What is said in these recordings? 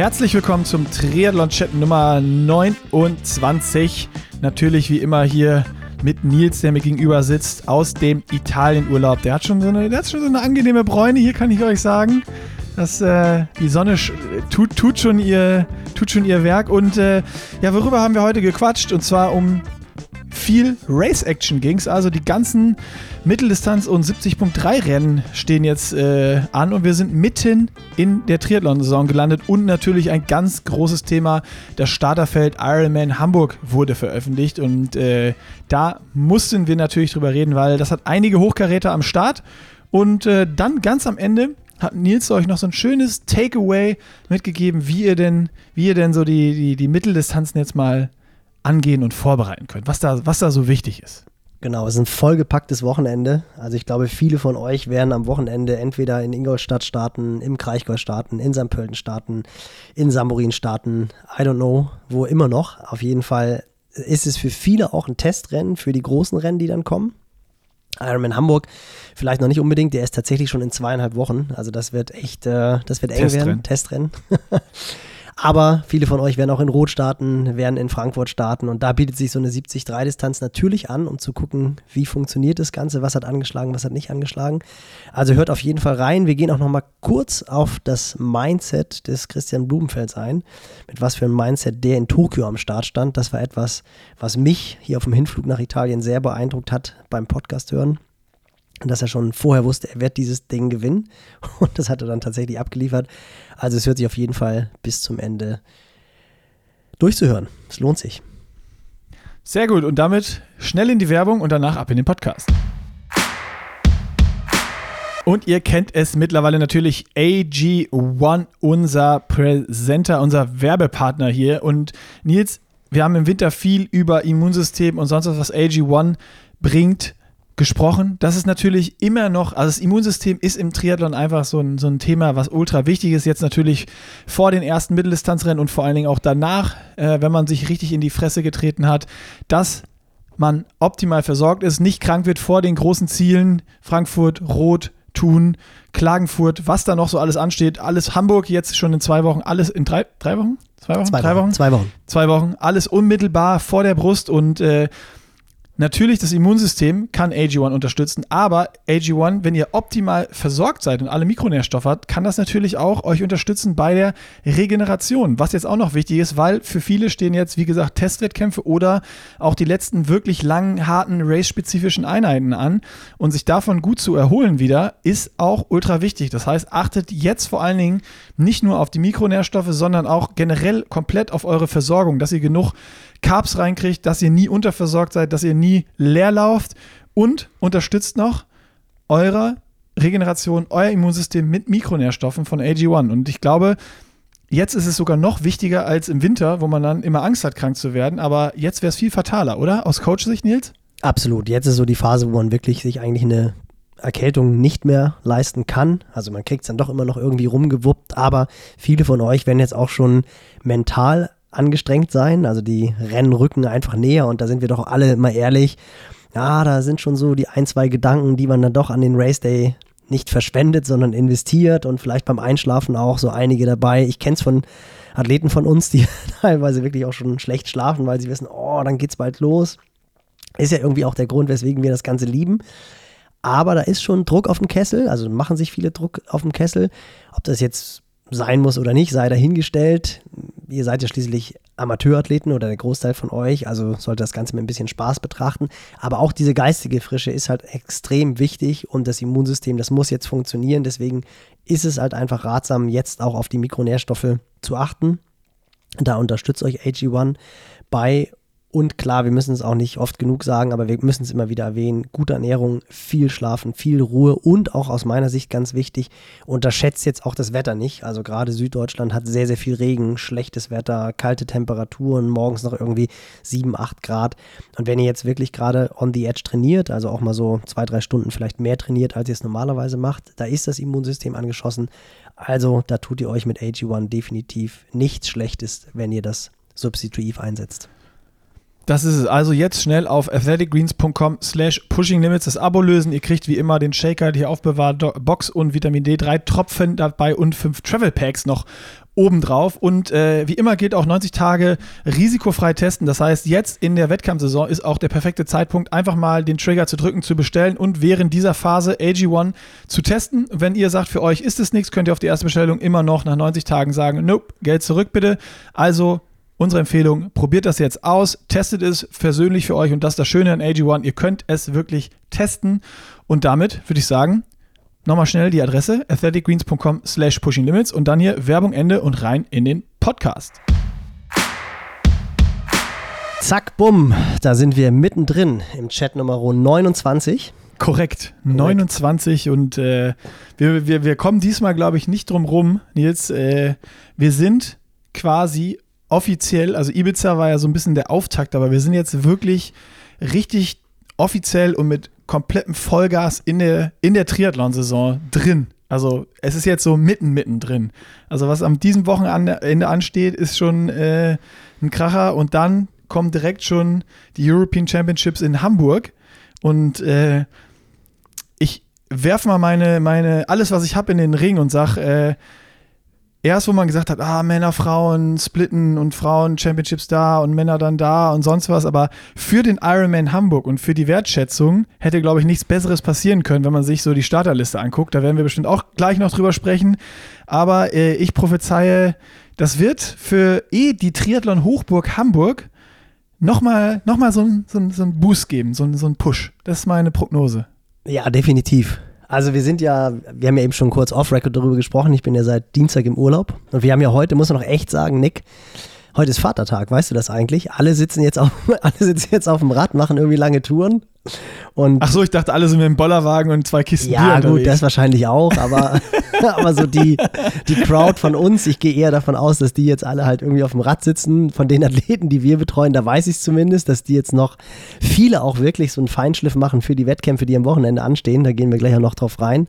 Herzlich willkommen zum Triathlon-Chat Nummer 29. Natürlich wie immer hier mit Nils, der mir gegenüber sitzt, aus dem Italienurlaub. Der hat schon so eine, der hat schon so eine angenehme Bräune, hier kann ich euch sagen. Das, äh, die Sonne tut, tut, schon ihr, tut schon ihr Werk. Und äh, ja, worüber haben wir heute gequatscht? Und zwar um viel Race-Action ging es. Also die ganzen Mitteldistanz- und 70.3 Rennen stehen jetzt äh, an und wir sind mitten in der Triathlon-Saison gelandet und natürlich ein ganz großes Thema, das Starterfeld Ironman Hamburg wurde veröffentlicht und äh, da mussten wir natürlich drüber reden, weil das hat einige Hochkaräter am Start und äh, dann ganz am Ende hat Nils euch noch so ein schönes Takeaway mitgegeben, wie ihr denn, wie ihr denn so die, die, die Mitteldistanzen jetzt mal angehen und vorbereiten könnt, was da, was da so wichtig ist. Genau, es ist ein vollgepacktes Wochenende. Also ich glaube, viele von euch werden am Wochenende entweder in Ingolstadt starten, im Kraichgau starten, in St. Pölten starten, in Samburin starten, I don't know, wo immer noch. Auf jeden Fall ist es für viele auch ein Testrennen für die großen Rennen, die dann kommen. Ironman Hamburg vielleicht noch nicht unbedingt, der ist tatsächlich schon in zweieinhalb Wochen. Also das wird echt, äh, das wird eng Testrennen. werden. Testrennen. Aber viele von euch werden auch in Rot starten, werden in Frankfurt starten und da bietet sich so eine 70-3-Distanz natürlich an, um zu gucken, wie funktioniert das Ganze, was hat angeschlagen, was hat nicht angeschlagen. Also hört auf jeden Fall rein. Wir gehen auch nochmal kurz auf das Mindset des Christian Blumenfelds ein, mit was für ein Mindset der in Tokio am Start stand. Das war etwas, was mich hier auf dem Hinflug nach Italien sehr beeindruckt hat beim Podcast hören dass er schon vorher wusste, er wird dieses Ding gewinnen. Und das hat er dann tatsächlich abgeliefert. Also es hört sich auf jeden Fall bis zum Ende durchzuhören. Es lohnt sich. Sehr gut. Und damit schnell in die Werbung und danach ab in den Podcast. Und ihr kennt es mittlerweile natürlich AG1, unser Präsenter, unser Werbepartner hier. Und Nils, wir haben im Winter viel über Immunsystem und sonst was, was AG1 bringt, gesprochen. Das ist natürlich immer noch, also das Immunsystem ist im Triathlon einfach so ein, so ein Thema, was ultra wichtig ist. Jetzt natürlich vor den ersten Mitteldistanzrennen und vor allen Dingen auch danach, äh, wenn man sich richtig in die Fresse getreten hat, dass man optimal versorgt ist, nicht krank wird vor den großen Zielen Frankfurt, Rot, Thun, Klagenfurt, was da noch so alles ansteht. Alles Hamburg jetzt schon in zwei Wochen, alles in drei, drei Wochen? Zwei Wochen? Zwei Drei Wochen? Zwei Wochen. Zwei Wochen. Alles unmittelbar vor der Brust und äh, Natürlich, das Immunsystem kann AG1 unterstützen, aber AG1, wenn ihr optimal versorgt seid und alle Mikronährstoffe habt, kann das natürlich auch euch unterstützen bei der Regeneration. Was jetzt auch noch wichtig ist, weil für viele stehen jetzt, wie gesagt, Testwettkämpfe oder auch die letzten wirklich langen, harten, race-spezifischen Einheiten an. Und sich davon gut zu erholen wieder, ist auch ultra wichtig. Das heißt, achtet jetzt vor allen Dingen nicht nur auf die Mikronährstoffe, sondern auch generell komplett auf eure Versorgung, dass ihr genug Carbs reinkriegt, dass ihr nie unterversorgt seid, dass ihr nie leer lauft und unterstützt noch eure Regeneration, euer Immunsystem mit Mikronährstoffen von AG1. Und ich glaube, jetzt ist es sogar noch wichtiger als im Winter, wo man dann immer Angst hat, krank zu werden. Aber jetzt wäre es viel fataler, oder? Aus Coach-Sicht, Nils? Absolut. Jetzt ist so die Phase, wo man wirklich sich eigentlich eine Erkältung nicht mehr leisten kann. Also man kriegt es dann doch immer noch irgendwie rumgewuppt, aber viele von euch werden jetzt auch schon mental angestrengt sein. Also die Rennen rücken einfach näher und da sind wir doch alle mal ehrlich. Ja, da sind schon so die ein, zwei Gedanken, die man dann doch an den Race Day nicht verschwendet, sondern investiert und vielleicht beim Einschlafen auch so einige dabei. Ich kenne es von Athleten von uns, die teilweise wirklich auch schon schlecht schlafen, weil sie wissen, oh, dann geht's bald los. Ist ja irgendwie auch der Grund, weswegen wir das Ganze lieben. Aber da ist schon Druck auf dem Kessel, also machen sich viele Druck auf dem Kessel. Ob das jetzt sein muss oder nicht, sei dahingestellt. Ihr seid ja schließlich Amateurathleten oder der Großteil von euch, also sollte das Ganze mit ein bisschen Spaß betrachten. Aber auch diese geistige Frische ist halt extrem wichtig und das Immunsystem, das muss jetzt funktionieren. Deswegen ist es halt einfach ratsam, jetzt auch auf die Mikronährstoffe zu achten. Da unterstützt euch AG1 bei und klar, wir müssen es auch nicht oft genug sagen, aber wir müssen es immer wieder erwähnen. Gute Ernährung, viel Schlafen, viel Ruhe und auch aus meiner Sicht ganz wichtig, unterschätzt jetzt auch das Wetter nicht. Also gerade Süddeutschland hat sehr, sehr viel Regen, schlechtes Wetter, kalte Temperaturen, morgens noch irgendwie 7, 8 Grad. Und wenn ihr jetzt wirklich gerade on the edge trainiert, also auch mal so zwei, drei Stunden vielleicht mehr trainiert, als ihr es normalerweise macht, da ist das Immunsystem angeschossen. Also da tut ihr euch mit AG1 definitiv nichts Schlechtes, wenn ihr das substitutiv einsetzt. Das ist es. Also jetzt schnell auf athleticgreens.com slash pushinglimits das Abo lösen. Ihr kriegt wie immer den Shaker, die Aufbewahrbox und Vitamin D, drei Tropfen dabei und fünf Travel Packs noch obendrauf. Und äh, wie immer gilt auch 90 Tage risikofrei testen. Das heißt, jetzt in der Wettkampfsaison ist auch der perfekte Zeitpunkt, einfach mal den Trigger zu drücken, zu bestellen und während dieser Phase AG1 zu testen. Wenn ihr sagt, für euch ist es nichts, könnt ihr auf die erste Bestellung immer noch nach 90 Tagen sagen, nope, Geld zurück bitte. Also unsere Empfehlung, probiert das jetzt aus, testet es persönlich für euch und das ist das Schöne an AG1, ihr könnt es wirklich testen und damit würde ich sagen, nochmal schnell die Adresse athleticgreens.com slash pushinglimits und dann hier Werbung Ende und rein in den Podcast. Zack, bumm, da sind wir mittendrin im Chat Nummer 29. Korrekt, 29 und äh, wir, wir, wir kommen diesmal, glaube ich, nicht drum rum, Nils. Äh, wir sind quasi offiziell, also Ibiza war ja so ein bisschen der Auftakt, aber wir sind jetzt wirklich richtig offiziell und mit komplettem Vollgas in der, in der Triathlon-Saison drin. Also es ist jetzt so mitten, mitten drin. Also was am diesem Wochenende ansteht, ist schon äh, ein Kracher und dann kommen direkt schon die European Championships in Hamburg und äh, ich werfe mal meine, meine, alles, was ich habe in den Ring und sag, äh, erst, wo man gesagt hat, ah, Männer, Frauen splitten und Frauen Championships da und Männer dann da und sonst was, aber für den Ironman Hamburg und für die Wertschätzung hätte, glaube ich, nichts Besseres passieren können, wenn man sich so die Starterliste anguckt. Da werden wir bestimmt auch gleich noch drüber sprechen. Aber äh, ich prophezeie, das wird für eh die Triathlon Hochburg Hamburg nochmal noch mal so einen so ein Boost geben, so, so einen Push. Das ist meine Prognose. Ja, definitiv. Also wir sind ja, wir haben ja eben schon kurz off-Record darüber gesprochen. Ich bin ja seit Dienstag im Urlaub und wir haben ja heute, muss man noch echt sagen, Nick, heute ist Vatertag, weißt du das eigentlich? Alle sitzen jetzt auf, alle sitzen jetzt auf dem Rad, machen irgendwie lange Touren. Und Ach so, ich dachte, alle sind mit dem Bollerwagen und zwei Kisten Ja, Bier gut, das wahrscheinlich auch, aber, aber so die, die Crowd von uns, ich gehe eher davon aus, dass die jetzt alle halt irgendwie auf dem Rad sitzen. Von den Athleten, die wir betreuen, da weiß ich es zumindest, dass die jetzt noch viele auch wirklich so einen Feinschliff machen für die Wettkämpfe, die am Wochenende anstehen. Da gehen wir gleich auch noch drauf rein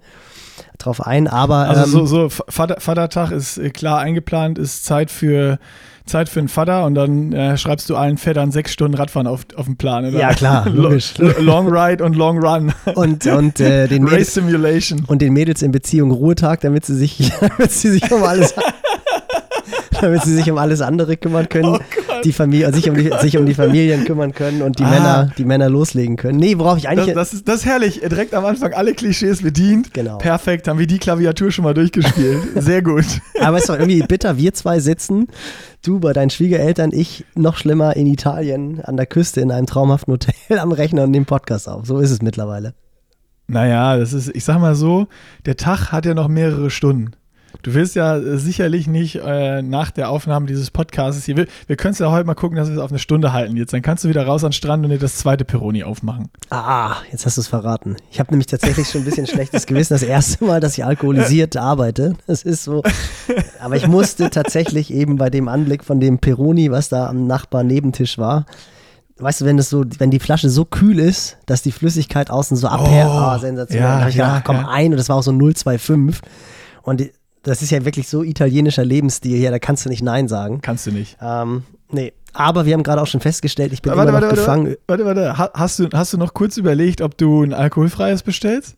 drauf ein, aber. Also ähm, so, so Vater, Vatertag ist äh, klar eingeplant, ist Zeit für Zeit für einen Vater und dann äh, schreibst du allen Vätern sechs Stunden Radfahren auf, auf den Plan. Oder? Ja, klar, logisch. Long Ride und Long Run. Und, und äh, den Race Mädels, Simulation. Und den Mädels in Beziehung Ruhetag, damit sie sich, damit sie sich um alles damit sie sich um alles andere kümmern können, oh die Familie, sich um die, sich um die Familien kümmern können und die ah. Männer, die Männer loslegen können. Nee, worauf ich eigentlich. Das, das, ist, das ist herrlich. Direkt am Anfang alle Klischees bedient. Genau. Perfekt, haben wir die Klaviatur schon mal durchgespielt. Sehr gut. Aber es ist doch irgendwie bitter, wir zwei sitzen, du bei deinen Schwiegereltern, ich noch schlimmer in Italien an der Küste in einem traumhaften Hotel am Rechner und nehmen Podcast auf. So ist es mittlerweile. Naja, das ist, ich sag mal so, der Tag hat ja noch mehrere Stunden. Du willst ja sicherlich nicht äh, nach der Aufnahme dieses Podcasts hier. Wir, wir können es ja heute mal gucken, dass wir es auf eine Stunde halten jetzt. Dann kannst du wieder raus an den Strand und dir das zweite Peroni aufmachen. Ah, jetzt hast du es verraten. Ich habe nämlich tatsächlich schon ein bisschen schlechtes Gewissen. Das erste Mal, dass ich alkoholisiert arbeite. Das ist so. Aber ich musste tatsächlich eben bei dem Anblick von dem Peroni, was da am Nachbar-Nebentisch war, weißt du, wenn das so, wenn die Flasche so kühl ist, dass die Flüssigkeit außen so abhält, oh, oh sensationell. Ja, da habe ich ja, gedacht, komm ja. ein und das war auch so 025 und das ist ja wirklich so italienischer Lebensstil hier, da kannst du nicht Nein sagen. Kannst du nicht. Ähm, nee. Aber wir haben gerade auch schon festgestellt, ich bin warte, immer noch warte, gefangen. Warte, warte, hast du, hast du noch kurz überlegt, ob du ein alkoholfreies bestellst?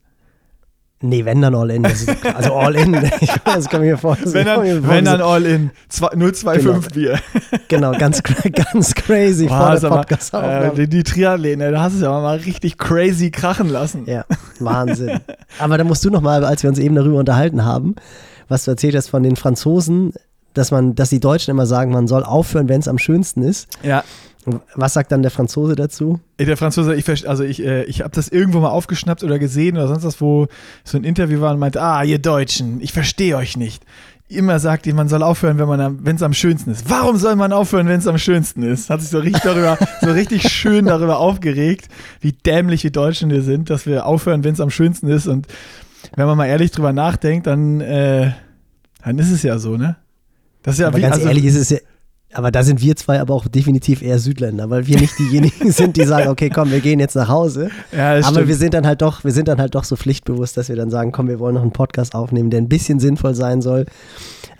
Nee, wenn dann all in. Ist, also all in. Ich, das kann mir vorstellen. Wenn dann, wenn dann all in. 025 genau. Bier. Genau, ganz, ganz crazy Boah, vor der podcast äh, Die, die Triathlene, da hast du es ja mal richtig crazy krachen lassen. Ja, Wahnsinn. Aber da musst du noch mal, als wir uns eben darüber unterhalten haben, was du erzählt hast von den Franzosen, dass man, dass die Deutschen immer sagen, man soll aufhören, wenn es am schönsten ist. Ja. Was sagt dann der Franzose dazu? Der Franzose, ich, also ich, äh, ich habe das irgendwo mal aufgeschnappt oder gesehen oder sonst was, wo so ein Interview war und meinte, ah, ihr Deutschen, ich verstehe euch nicht. Immer sagt ihr, man soll aufhören, wenn es am schönsten ist. Warum soll man aufhören, wenn es am schönsten ist? Hat sich so richtig darüber, so richtig schön darüber aufgeregt, wie dämlich wir Deutschen wir sind, dass wir aufhören, wenn es am schönsten ist. Und wenn man mal ehrlich drüber nachdenkt, dann, äh, dann ist es ja so, ne? Das ist ja aber wie, ganz also, ehrlich ist es ja, aber da sind wir zwei aber auch definitiv eher Südländer, weil wir nicht diejenigen sind, die sagen, okay, komm, wir gehen jetzt nach Hause. Ja, aber stimmt. wir sind dann halt doch, wir sind dann halt doch so pflichtbewusst, dass wir dann sagen, komm, wir wollen noch einen Podcast aufnehmen, der ein bisschen sinnvoll sein soll.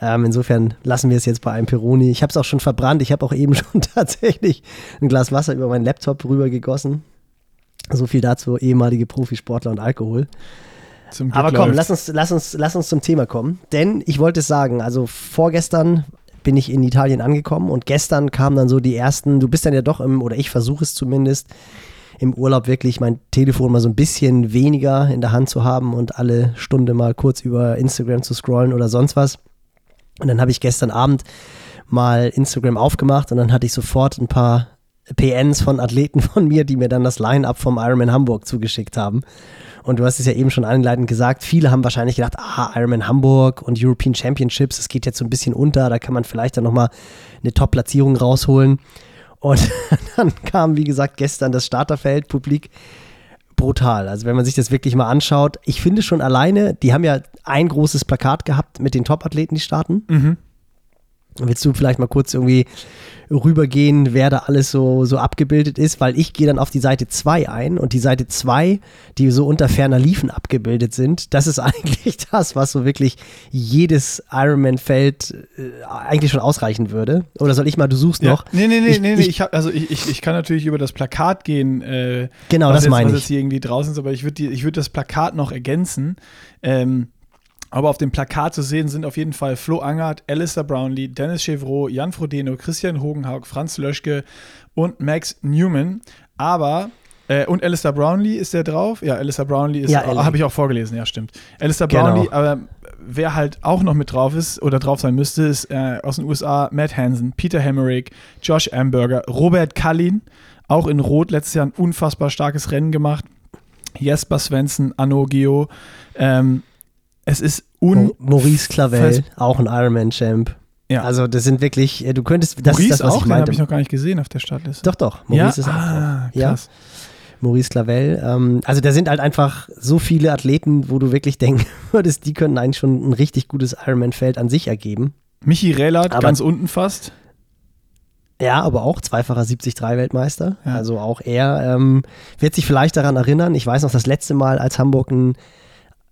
Ähm, insofern lassen wir es jetzt bei einem Peroni. Ich habe es auch schon verbrannt. Ich habe auch eben schon tatsächlich ein Glas Wasser über meinen Laptop rübergegossen. So viel dazu ehemalige Profisportler und Alkohol. Zum Glück Aber komm, läuft's. lass uns, lass, uns, lass uns zum Thema kommen. Denn ich wollte es sagen, also vorgestern bin ich in Italien angekommen und gestern kamen dann so die ersten, du bist dann ja doch im, oder ich versuche es zumindest, im Urlaub wirklich mein Telefon mal so ein bisschen weniger in der Hand zu haben und alle Stunde mal kurz über Instagram zu scrollen oder sonst was. Und dann habe ich gestern Abend mal Instagram aufgemacht und dann hatte ich sofort ein paar PNs von Athleten von mir, die mir dann das Line-Up vom Ironman Hamburg zugeschickt haben. Und du hast es ja eben schon einleitend gesagt, viele haben wahrscheinlich gedacht, ah, Ironman Hamburg und European Championships, das geht jetzt so ein bisschen unter, da kann man vielleicht dann nochmal eine Top-Platzierung rausholen. Und dann kam, wie gesagt, gestern das Starterfeld, Publik, brutal. Also wenn man sich das wirklich mal anschaut, ich finde schon alleine, die haben ja ein großes Plakat gehabt mit den Top-Athleten, die starten. Mhm. Willst du vielleicht mal kurz irgendwie rübergehen, wer da alles so, so abgebildet ist? Weil ich gehe dann auf die Seite 2 ein und die Seite 2, die so unter ferner Liefen abgebildet sind, das ist eigentlich das, was so wirklich jedes Ironman-Feld äh, eigentlich schon ausreichen würde. Oder soll ich mal, du suchst Ja. noch? Nee, nee, nee, Ich- nee, nee. ich- Ich, hab, also ich, ich, ich kann natürlich über das Plakat gehen. Äh, Genau, was das jetzt, meine was ich. jetzt hier irgendwie draußen ist, aber ich würde ich würd das Plakat noch ergänzen. Ähm, aber auf dem Plakat zu sehen sind auf jeden Fall Flo Angert, Alistair Brownlee, Dennis Chevrolet, Jan Frodeno, Christian Hogenhaug, Franz Löschke und Max Newman. Aber, äh, und Alistair Brownlee ist der drauf? Ja, Alistair Brownlee ist, Ja, habe ich auch vorgelesen, ja, stimmt. Alistair Genau. Brownlee, aber wer halt auch noch mit drauf ist oder drauf sein müsste, ist äh, aus den USA Matt Hansen, Peter Hemmerich, Josh Amberger, Robert Kallin, auch in Rot letztes Jahr ein unfassbar starkes Rennen gemacht. Jesper Svensson, Anno Geo. Ähm, es ist un. Maurice Clavel, auch ein Ironman-Champ. Ja. Also das sind wirklich, äh, du könntest, das Maurice ist das, was auch, ich den habe ich noch gar nicht gesehen auf der Startliste. doch, doch, Maurice ja? ist auch ah, drauf. Ja, krass. Maurice Clavel. Ähm, also da sind halt einfach so viele Athleten, wo du wirklich denken würdest, die können eigentlich schon ein richtig gutes Ironman-Feld an sich ergeben. Michi Rehlert, Aber- ganz unten fast. Ja, aber auch zweifacher 73-Weltmeister. Ja. Also auch er ähm, wird sich vielleicht daran erinnern. Ich weiß noch, das letzte Mal, als Hamburg ein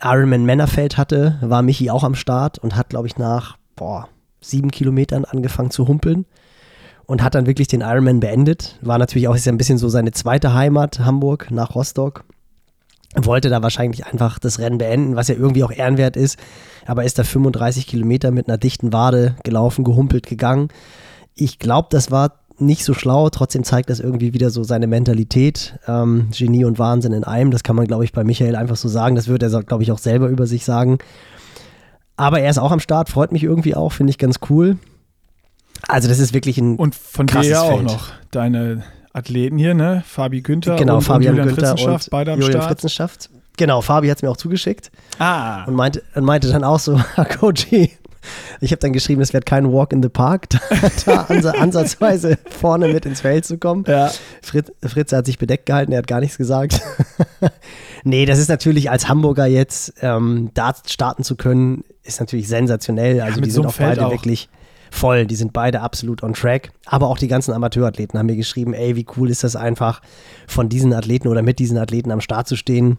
Ironman-Männerfeld hatte, war Michi auch am Start und hat, glaube ich, nach boah, sieben Kilometern angefangen zu humpeln und hat dann wirklich den Ironman beendet. War natürlich auch ist ja ein bisschen so seine zweite Heimat, Hamburg, nach Rostock. Wollte da wahrscheinlich einfach das Rennen beenden, was ja irgendwie auch ehrenwert ist. Aber ist da 35 Kilometer mit einer dichten Wade gelaufen, gehumpelt, gegangen. Ich glaube, das war nicht so schlau. Trotzdem zeigt das irgendwie wieder so seine Mentalität. Ähm, Genie und Wahnsinn in einem. Das kann man, glaube ich, bei Michael einfach so sagen. Das wird er, glaube ich, auch selber über sich sagen. Aber er ist auch am Start, freut mich irgendwie auch, finde ich ganz cool. Also, das ist wirklich ein. Und von dir Krasses ja auch Feld. noch deine Athleten hier, ne? Fabi Günther genau, und, Fabian und Julian Günther und beide am Julian Start. Fritzenschaft. Genau, Fabi hat es mir auch zugeschickt. Ah, und meinte, und meinte dann auch so, Koji, ich habe dann geschrieben, es wird kein Walk in the Park, da, da ansa ansatzweise vorne mit ins Feld zu kommen. ja. Fritz, Fritz hat sich bedeckt gehalten, er hat gar nichts gesagt. nee, das ist natürlich als Hamburger jetzt ähm, da starten zu können, ist natürlich sensationell. Also mit die so sind auch Feld beide auch. wirklich voll, die sind beide absolut on track. Aber auch die ganzen Amateurathleten haben mir geschrieben, ey, wie cool ist das einfach, von diesen Athleten oder mit diesen Athleten am Start zu stehen.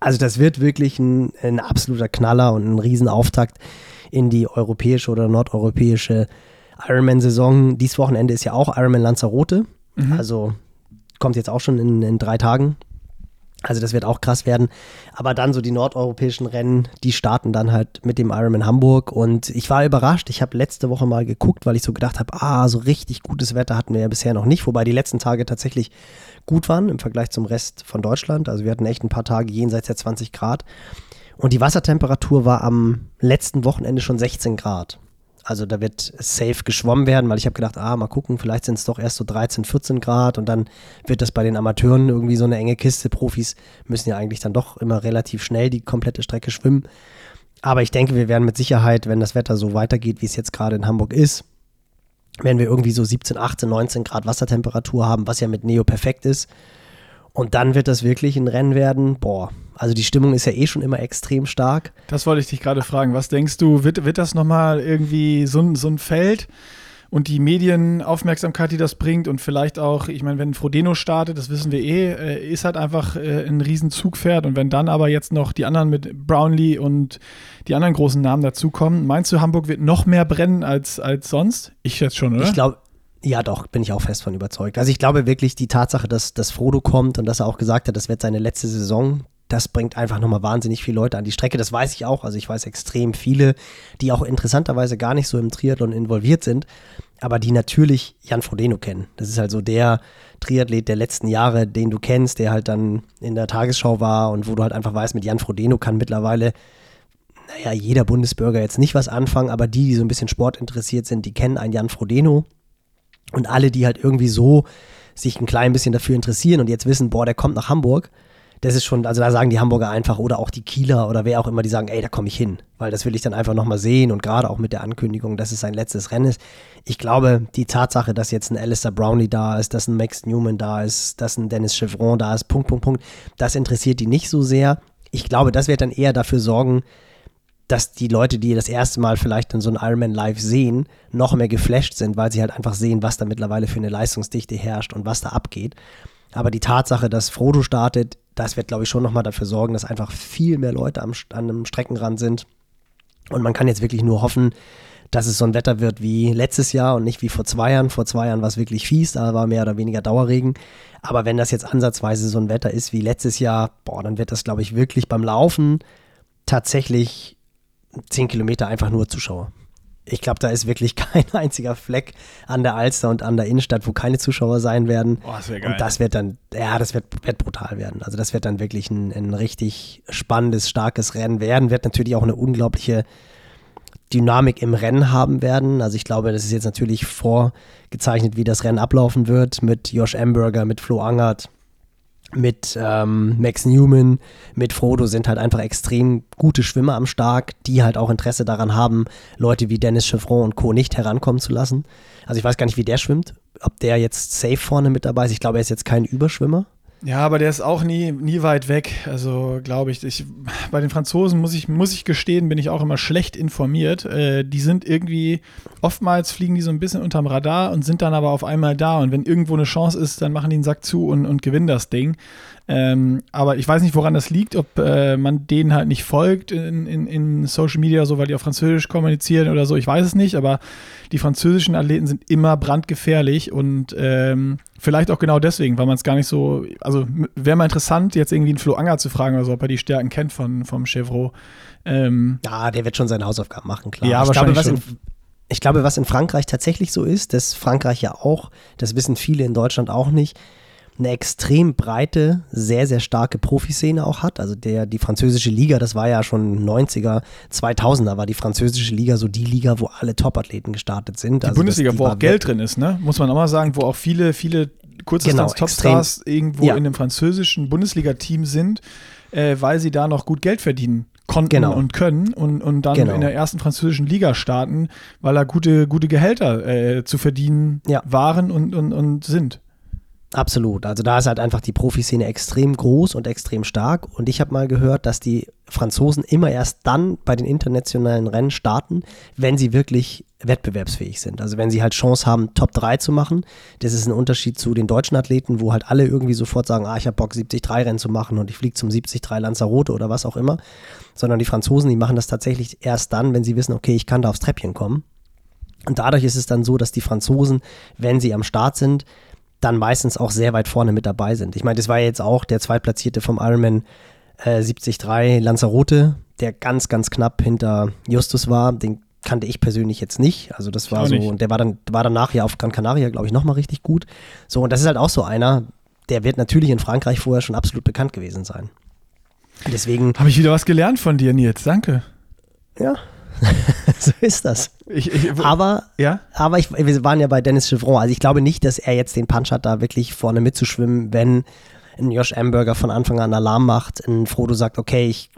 Also das wird wirklich ein, ein absoluter Knaller und ein Riesenauftakt in die europäische oder nordeuropäische Ironman-Saison. Dieses Wochenende ist ja auch Ironman Lanzarote. Mhm. Also kommt jetzt auch schon in, in drei Tagen. Also das wird auch krass werden. Aber dann so die nordeuropäischen Rennen, die starten dann halt mit dem Ironman Hamburg. Und ich war überrascht. Ich habe letzte Woche mal geguckt, weil ich so gedacht habe, ah, so richtig gutes Wetter hatten wir ja bisher noch nicht. Wobei die letzten Tage tatsächlich gut waren im Vergleich zum Rest von Deutschland. Also wir hatten echt ein paar Tage jenseits der 20 Grad. Und die Wassertemperatur war am letzten Wochenende schon 16 Grad. Also da wird safe geschwommen werden, weil ich habe gedacht, ah, mal gucken, vielleicht sind es doch erst so 13, 14 Grad und dann wird das bei den Amateuren irgendwie so eine enge Kiste. Profis müssen ja eigentlich dann doch immer relativ schnell die komplette Strecke schwimmen. Aber ich denke, wir werden mit Sicherheit, wenn das Wetter so weitergeht, wie es jetzt gerade in Hamburg ist, werden wir irgendwie so 17, 18, 19 Grad Wassertemperatur haben, was ja mit Neo perfekt ist. Und dann wird das wirklich ein Rennen werden. Boah, also die Stimmung ist ja eh schon immer extrem stark. Das wollte ich dich gerade fragen. Was denkst du, wird, wird das nochmal irgendwie so, ein- so ein Feld und die Medienaufmerksamkeit, die das bringt und vielleicht auch, ich meine, wenn Frodeno startet, das wissen wir eh, äh, ist halt einfach äh, ein Riesenzugpferd und wenn dann aber jetzt noch die anderen mit Brownlee und die anderen großen Namen dazukommen, meinst du, Hamburg wird noch mehr brennen als, als sonst? Ich schätze schon, oder? Ich glaube, ja doch, bin ich auch fest von überzeugt. Also ich glaube wirklich, die Tatsache, dass, dass Frodo kommt und dass er auch gesagt hat, das wird seine letzte Saison, das bringt einfach nochmal wahnsinnig viele Leute an die Strecke. Das weiß ich auch. Also ich weiß extrem viele, die auch interessanterweise gar nicht so im Triathlon involviert sind, aber die natürlich Jan Frodeno kennen. Das ist halt so der Triathlet der letzten Jahre, den du kennst, der halt dann in der Tagesschau war und wo du halt einfach weißt, mit Jan Frodeno kann mittlerweile naja, jeder Bundesbürger jetzt nicht was anfangen, aber die, die so ein bisschen Sport interessiert sind, die kennen einen Jan Frodeno. Und alle, die halt irgendwie so sich ein klein bisschen dafür interessieren und jetzt wissen, boah, der kommt nach Hamburg, das ist schon, also da sagen die Hamburger einfach oder auch die Kieler oder wer auch immer, die sagen, ey, da komme ich hin, weil das will ich dann einfach nochmal sehen und gerade auch mit der Ankündigung, dass es sein letztes Rennen ist. Ich glaube, die Tatsache, dass jetzt ein Alistair Brownlee da ist, dass ein Max Newman da ist, dass ein Dennis Chevron da ist, Punkt, Punkt, Punkt, das interessiert die nicht so sehr. Ich glaube, das wird dann eher dafür sorgen, dass die Leute, die das erste Mal vielleicht in so einem Ironman live sehen, noch mehr geflasht sind, weil sie halt einfach sehen, was da mittlerweile für eine Leistungsdichte herrscht und was da abgeht. Aber die Tatsache, dass Frodo startet, das wird, glaube ich, schon nochmal dafür sorgen, dass einfach viel mehr Leute am, an einem Streckenrand sind. Und man kann jetzt wirklich nur hoffen, dass es so ein Wetter wird wie letztes Jahr und nicht wie vor zwei Jahren. Vor zwei Jahren war es wirklich fies, da war mehr oder weniger Dauerregen. Aber wenn das jetzt ansatzweise so ein Wetter ist wie letztes Jahr, boah, dann wird das, glaube ich, wirklich beim Laufen tatsächlich 10 Kilometer einfach nur Zuschauer. Ich glaube, da ist wirklich kein einziger Fleck an der Alster und an der Innenstadt, wo keine Zuschauer sein werden. Oh, das geil. Und das wird dann, ja, das wird, wird brutal werden. Also das wird dann wirklich ein, ein richtig spannendes, starkes Rennen werden. Wird natürlich auch eine unglaubliche Dynamik im Rennen haben werden. Also ich glaube, das ist jetzt natürlich vorgezeichnet, wie das Rennen ablaufen wird mit Josh Amberger, mit Flo Angert, mit ähm, Max Newman, mit Frodo sind halt einfach extrem gute Schwimmer am Start, die halt auch Interesse daran haben, Leute wie Dennis Chevron und Co. nicht herankommen zu lassen. Also ich weiß gar nicht, wie der schwimmt, ob der jetzt safe vorne mit dabei ist. Ich glaube, er ist jetzt kein Überschwimmer. Ja, aber der ist auch nie, nie weit weg. Also glaube ich, ich, bei den Franzosen muss ich, muss ich gestehen, bin ich auch immer schlecht informiert. Äh, die sind irgendwie, oftmals fliegen die so ein bisschen unterm Radar und sind dann aber auf einmal da. Und wenn irgendwo eine Chance ist, dann machen die einen Sack zu und, und gewinnen das Ding. Ähm, aber ich weiß nicht, woran das liegt, ob äh, man denen halt nicht folgt in, in, in Social Media, so weil die auf Französisch kommunizieren oder so. Ich weiß es nicht, aber die französischen Athleten sind immer brandgefährlich und ähm, vielleicht auch genau deswegen, weil man es gar nicht so. Also wäre mal interessant, jetzt irgendwie einen Flo Anger zu fragen oder so, ob er die Stärken kennt von, vom Chevrolet. Ähm, ja, der wird schon seine Hausaufgaben machen, klar. Ja, ich wahrscheinlich glaube, schon. ich glaube, was in Frankreich tatsächlich so ist, dass Frankreich ja auch, das wissen viele in Deutschland auch nicht, eine extrem breite, sehr, sehr starke Profiszene auch hat. Also der, die französische Liga, das war ja schon 90er, 2000er war die französische Liga so die Liga, wo alle Topathleten gestartet sind. Die also Bundesliga, das, die wo auch Geld drin ist, ne? Muss man auch mal sagen, wo auch viele, viele Kurzdistanz-Topstars irgendwo Ja. in einem französischen Bundesliga-Team sind, äh, weil sie da noch gut Geld verdienen konnten Genau. und können und, und dann Genau. in der ersten französischen Liga starten, weil da gute, gute Gehälter äh, zu verdienen Ja. waren und, und, und sind. Absolut. Also da ist halt einfach die Profiszene extrem groß und extrem stark. Und ich habe mal gehört, dass die Franzosen immer erst dann bei den internationalen Rennen starten, wenn sie wirklich wettbewerbsfähig sind. Also wenn sie halt Chance haben, Top 3 zu machen. Das ist ein Unterschied zu den deutschen Athleten, wo halt alle irgendwie sofort sagen, ah, ich habe Bock, 73-Rennen zu machen und ich fliege zum 73 Lanzarote oder was auch immer. Sondern die Franzosen, die machen das tatsächlich erst dann, wenn sie wissen, okay, ich kann da aufs Treppchen kommen. Und dadurch ist es dann so, dass die Franzosen, wenn sie am Start sind, dann meistens auch sehr weit vorne mit dabei sind. Ich meine, das war jetzt auch der Zweitplatzierte vom Ironman äh, 73 Lanzarote, der ganz, ganz knapp hinter Justus war. Den kannte ich persönlich jetzt nicht. Also das war so, nicht. und der war dann, war danach ja auf Gran Canaria, glaube ich, nochmal richtig gut. So, und das ist halt auch so einer, der wird natürlich in Frankreich vorher schon absolut bekannt gewesen sein. Deswegen, Habe ich wieder was gelernt von dir, Nils. Danke. ja, so ist das. Ich, ich, Aber ja? Aber ich, wir waren ja bei Dennis Chevron. Also ich glaube nicht, dass er jetzt den Punch hat, da wirklich vorne mitzuschwimmen, wenn ein Josh Amberger von Anfang an Alarm macht, ein Frodo sagt, okay, ich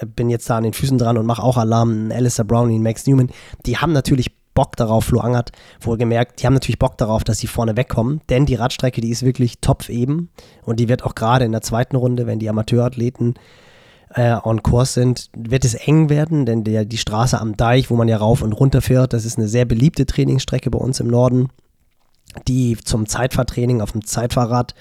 äh, bin jetzt da an den Füßen dran und mache auch Alarm, ein Alistair Brownie, ein Max Newman. Die haben natürlich Bock darauf, Flo Angert wohlgemerkt, die haben natürlich Bock darauf, dass sie vorne wegkommen, denn die Radstrecke, die ist wirklich top eben und die wird auch gerade in der zweiten Runde, wenn die Amateurathleten äh, on Kurs sind, wird es eng werden, denn der, die Straße am Deich, wo man ja rauf und runter fährt, das ist eine sehr beliebte Trainingsstrecke bei uns im Norden, die zum Zeitfahrtraining auf dem Zeitfahrrad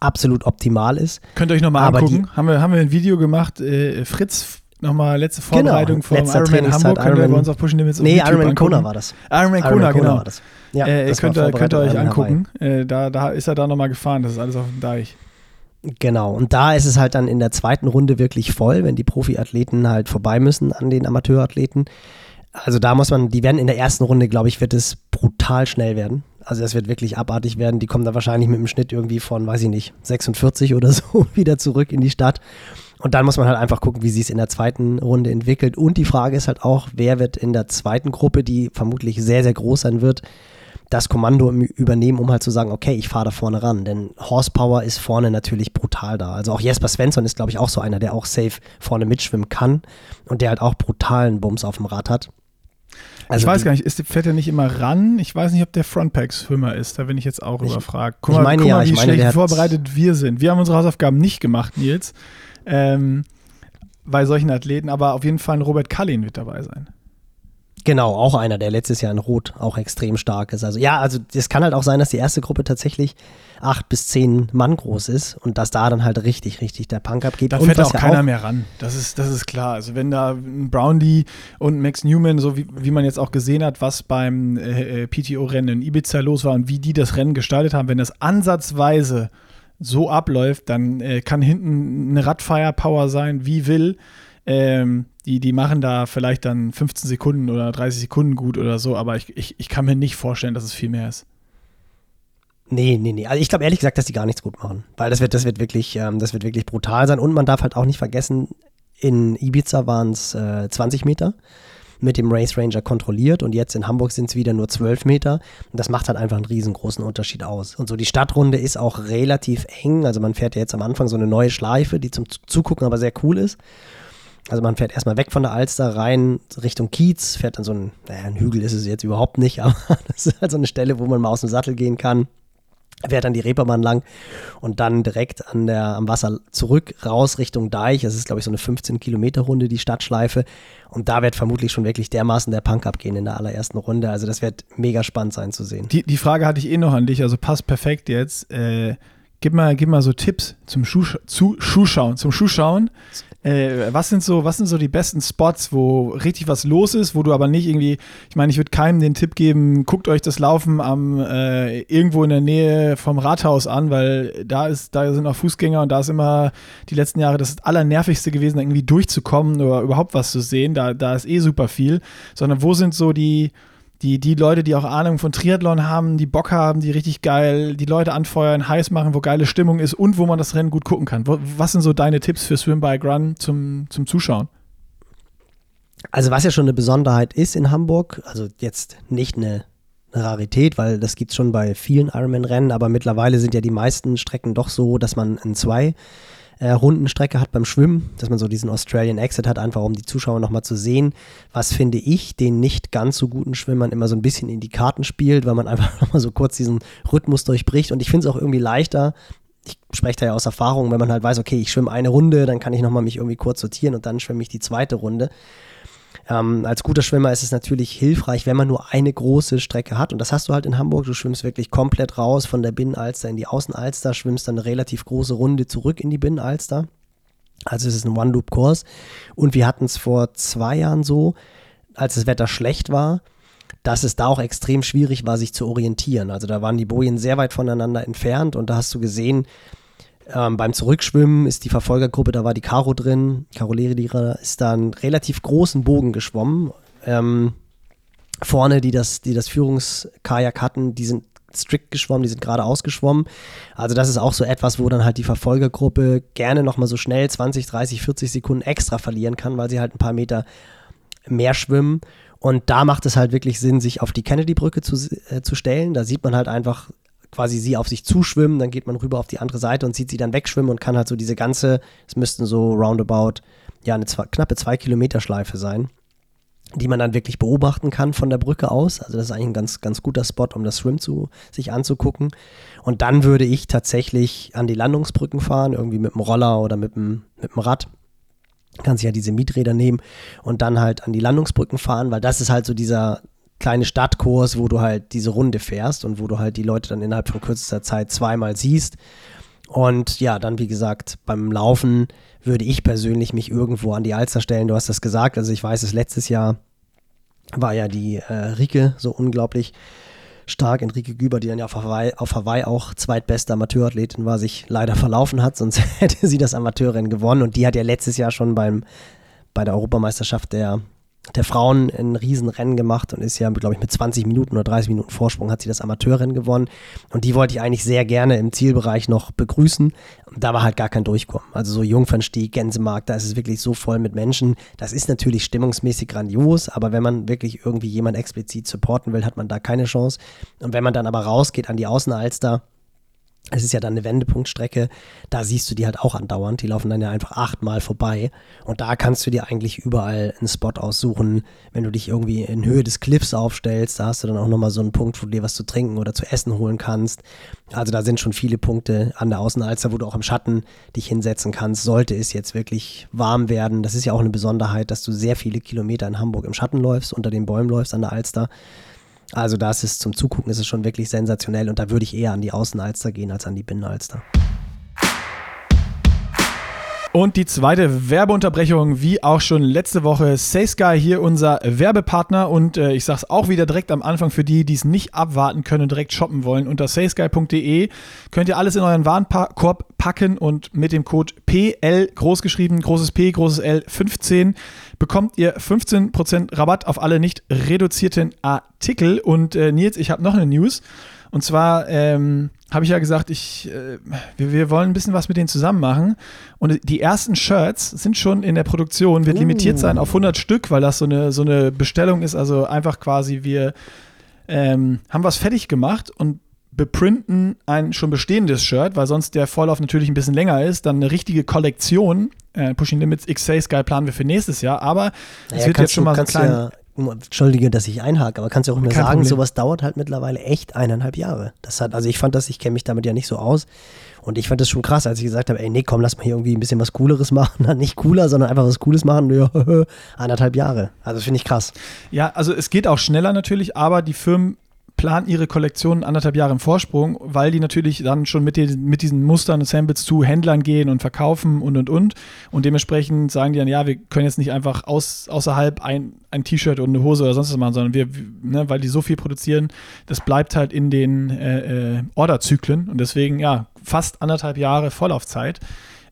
absolut optimal ist. Könnt ihr euch nochmal angucken. Haben wir, haben wir ein Video gemacht. Äh, Fritz, nochmal letzte Vorbereitung Genau, vom Ironman Hamburg. Könnt ihr Ironman- bei uns auf Pushen Limits Nee, Ironman. Kona war das. Ironman Kona, genau. war das. Ja, äh, das könnt, ihr, könnt ihr euch angucken. Äh, da, da ist er da nochmal gefahren. Das ist alles auf dem Deich. Genau, und da ist es halt dann in der zweiten Runde wirklich voll, wenn die Profiathleten halt vorbei müssen an den Amateurathleten. Also da muss man, die werden in der ersten Runde, glaube ich, wird es brutal schnell werden. Also das wird wirklich abartig werden. Die kommen da wahrscheinlich mit dem Schnitt irgendwie von, weiß ich nicht, 46 oder so wieder zurück in die Stadt. Und dann muss man halt einfach gucken, wie sie es in der zweiten Runde entwickelt. Und die Frage ist halt auch, wer wird in der zweiten Gruppe, die vermutlich sehr, sehr groß sein wird, das Kommando übernehmen, um halt zu sagen, okay, ich fahre da vorne ran. Denn Horsepower ist vorne natürlich brutal da. Also auch Jesper Svensson ist, glaube ich, auch so einer, der auch safe vorne mitschwimmen kann und der halt auch brutalen Bums auf dem Rad hat. Also ich weiß gar nicht, ist, fährt er nicht immer ran? Ich weiß nicht, ob der Frontpack-Schwimmer ist. Da bin ich jetzt auch ich, überfragt. Guck mal, meine, guck mal ja, wie meine, schlecht vorbereitet wir sind. Wir haben unsere Hausaufgaben nicht gemacht, Nils. Ähm, bei solchen Athleten, aber auf jeden Fall ein Robert Kallin wird dabei sein. Genau, auch einer, der letztes Jahr in Rot auch extrem stark ist. Also ja, also es kann halt auch sein, dass die erste Gruppe tatsächlich acht bis zehn Mann groß ist und dass da dann halt richtig, richtig der Punk abgeht. Da fährt auch keiner auch mehr ran. Das ist, das ist klar. Also wenn da ein Brownlee und Max Newman, so wie, wie man jetzt auch gesehen hat, was beim äh, äh PTO-Rennen in Ibiza los war und wie die das Rennen gestaltet haben, wenn das ansatzweise so abläuft, dann äh, kann hinten eine Radfire-Power sein, wie will. Ähm, die, die machen da vielleicht dann 15 Sekunden oder 30 Sekunden gut oder so, aber ich, ich, ich kann mir nicht vorstellen, dass es viel mehr ist. Nee, nee, nee. Also ich glaube ehrlich gesagt, dass die gar nichts gut machen. Weil das wird, das wird wirklich, ähm, das wird wirklich brutal sein. Und man darf halt auch nicht vergessen, in Ibiza waren es äh, 20 Meter mit dem Race Ranger kontrolliert und jetzt in Hamburg sind es wieder nur 12 Meter. Und das macht halt einfach einen riesengroßen Unterschied aus. Und so die Stadtrunde ist auch relativ eng. Also man fährt ja jetzt am Anfang so eine neue Schleife, die zum Zugucken aber sehr cool ist. Also man fährt erstmal weg von der Alster rein Richtung Kiez, fährt dann so ein, naja, ein Hügel ist es jetzt überhaupt nicht, aber das ist halt so eine Stelle, wo man mal aus dem Sattel gehen kann. Fährt dann die Reeperbahn lang und dann direkt an der, am Wasser zurück, raus Richtung Deich. Das ist, glaube ich, so eine 15-Kilometer-Runde, die Stadtschleife. Und da wird vermutlich schon wirklich dermaßen der Punk abgehen in der allerersten Runde. Also das wird mega spannend sein zu sehen. Die, die Frage hatte ich eh noch an dich, also passt perfekt jetzt. Äh, gib, mal, gib mal so Tipps zum Schuh, zu Schuhschauen, zum Schuhschauen. Äh, was sind so, was sind so die besten Spots, wo richtig was los ist, wo du aber nicht irgendwie, ich meine, ich würde keinem den Tipp geben, guckt euch das Laufen am äh, irgendwo in der Nähe vom Rathaus an, weil da ist, da sind auch Fußgänger und da ist immer die letzten Jahre das allernervigste gewesen, irgendwie durchzukommen oder überhaupt was zu sehen. Da, da ist eh super viel. Sondern wo sind so die, die, die Leute, die auch Ahnung von Triathlon haben, die Bock haben, die richtig geil die Leute anfeuern, heiß machen, wo geile Stimmung ist und wo man das Rennen gut gucken kann. Was sind so deine Tipps für Swim Bike Run zum, zum Zuschauen? Also was ja schon eine Besonderheit ist in Hamburg, also jetzt nicht eine, Rarität, weil das gibt es schon bei vielen Ironman-Rennen, aber mittlerweile sind ja die meisten Strecken doch so, dass man in zwei äh, Rundenstrecke hat beim Schwimmen, dass man so diesen Australian Exit hat, einfach um die Zuschauer nochmal zu sehen, was finde ich den nicht ganz so guten Schwimmern immer so ein bisschen in die Karten spielt, weil man einfach nochmal so kurz diesen Rhythmus durchbricht und ich finde es auch irgendwie leichter, ich spreche da ja aus Erfahrung, wenn man halt weiß, okay, ich schwimme eine Runde, dann kann ich nochmal mich irgendwie kurz sortieren und dann schwimme ich die zweite Runde. Ähm, als guter Schwimmer ist es natürlich hilfreich, wenn man nur eine große Strecke hat. Und das hast du halt in Hamburg. Du schwimmst wirklich komplett raus von der Binnenalster in die Außenalster, schwimmst dann eine relativ große Runde zurück in die Binnenalster. Also es ist ein One-Loop-Kurs. Und wir hatten es vor zwei Jahren so, als das Wetter schlecht war, dass es da auch extrem schwierig war, sich zu orientieren. Also da waren die Bojen sehr weit voneinander entfernt und da hast du gesehen, ähm, beim Zurückschwimmen ist die Verfolgergruppe, da war die Caro drin. Caro Leredierer ist da einen relativ großen Bogen geschwommen. Ähm, vorne, die das, die das Führungskajak hatten, die sind strikt geschwommen, die sind gerade ausgeschwommen. Also das ist auch so etwas, wo dann halt die Verfolgergruppe gerne nochmal so schnell 20, 30, 40 Sekunden extra verlieren kann, weil sie halt ein paar Meter mehr schwimmen. Und da macht es halt wirklich Sinn, sich auf die Kennedy-Brücke zu, äh, zu stellen. Da sieht man halt einfach quasi sie auf sich zuschwimmen, dann geht man rüber auf die andere Seite und sieht sie dann wegschwimmen und kann halt so diese ganze, es müssten so roundabout, ja, eine zwei, knappe zwei Kilometer Schleife sein, die man dann wirklich beobachten kann von der Brücke aus. Also das ist eigentlich ein ganz, ganz guter Spot, um das Swim zu, sich anzugucken. Und dann würde ich tatsächlich an die Landungsbrücken fahren, irgendwie mit dem Roller oder mit dem, mit dem Rad. Kann sich ja diese Mieträder nehmen und dann halt an die Landungsbrücken fahren, weil das ist halt so dieser, kleine Stadtkurs, wo du halt diese Runde fährst und wo du halt die Leute dann innerhalb von kürzester Zeit zweimal siehst. Und ja, dann wie gesagt, beim Laufen würde ich persönlich mich irgendwo an die Alster stellen. Du hast das gesagt, also ich weiß es letztes Jahr war ja die äh, Rike so unglaublich stark. Enrique Güber, die dann ja auf Hawaii, auf Hawaii auch zweitbeste Amateurathletin war, sich leider verlaufen hat, sonst hätte sie das Amateurrennen gewonnen. Und die hat ja letztes Jahr schon beim, bei der Europameisterschaft der der Frauen ein Riesenrennen gemacht und ist ja, glaube ich, mit 20 Minuten oder 30 Minuten Vorsprung hat sie das Amateurrennen gewonnen. Und die wollte ich eigentlich sehr gerne im Zielbereich noch begrüßen. Da war halt gar kein Durchkommen. Also so Jungfernstieg, Gänsemarkt, da ist es wirklich so voll mit Menschen. Das ist natürlich stimmungsmäßig grandios, aber wenn man wirklich irgendwie jemand explizit supporten will, hat man da keine Chance. Und wenn man dann aber rausgeht an die Außenalster, es ist ja dann eine Wendepunktstrecke, da siehst du die halt auch andauernd. Die laufen dann ja einfach achtmal vorbei. Und da kannst du dir eigentlich überall einen Spot aussuchen. Wenn du dich irgendwie in Höhe des Cliffs aufstellst, da hast du dann auch nochmal so einen Punkt, wo du dir was zu trinken oder zu essen holen kannst. Also da sind schon viele Punkte an der Außenalster, wo du auch im Schatten dich hinsetzen kannst. Sollte es jetzt wirklich warm werden. Das ist ja auch eine Besonderheit, dass du sehr viele Kilometer in Hamburg im Schatten läufst, unter den Bäumen läufst an der Alster. Also das ist zum Zugucken ist es schon wirklich sensationell und da würde ich eher an die Außenalster gehen als an die Binnenalster. Und die zweite Werbeunterbrechung, wie auch schon letzte Woche, SaySky hier unser Werbepartner und äh, ich sag's auch wieder direkt am Anfang für die, die es nicht abwarten können und direkt shoppen wollen. Unter saysky.de könnt ihr alles in euren Warenkorb packen und mit dem Code PL großgeschrieben, großes P, großes L 15 bekommt ihr 15% Rabatt auf alle nicht reduzierten Artikel. Und äh, Nils, ich habe noch eine News. Und zwar ähm, habe ich ja gesagt, ich, äh, wir, wir, wollen ein bisschen was mit denen zusammen machen. Und die ersten Shirts sind schon in der Produktion, wird uh. limitiert sein auf 100 Stück, weil das so eine, so eine Bestellung ist. Also einfach quasi, wir ähm, haben was fertig gemacht und beprinten ein schon bestehendes Shirt, weil sonst der Vorlauf natürlich ein bisschen länger ist, dann eine richtige Kollektion. Äh, Pushing Limits XA Sky planen wir für nächstes Jahr, aber naja, es wird jetzt schon mal so klein. Ja Entschuldige, dass ich einhake, aber kannst du auch immer sagen, Problem. sowas dauert halt mittlerweile echt eineinhalb Jahre. Das hat, also ich fand das, ich kenne mich damit ja nicht so aus. Und ich fand das schon krass, als ich gesagt habe, ey, nee, komm, lass mal hier irgendwie ein bisschen was Cooleres machen. nicht cooler, sondern einfach was Cooles machen. Ja, eineinhalb Jahre. Also finde ich krass. Ja, also es geht auch schneller natürlich, aber die Firmen planen ihre Kollektion anderthalb Jahre im Vorsprung, weil die natürlich dann schon mit, den, mit diesen Mustern und Samples zu Händlern gehen und verkaufen und und und. Und dementsprechend sagen die dann, ja, wir können jetzt nicht einfach aus, außerhalb ein, ein T-Shirt und eine Hose oder sonst was machen, sondern wir, ne, weil die so viel produzieren, das bleibt halt in den äh, äh, Orderzyklen und deswegen, ja, fast anderthalb Jahre Vorlaufzeit.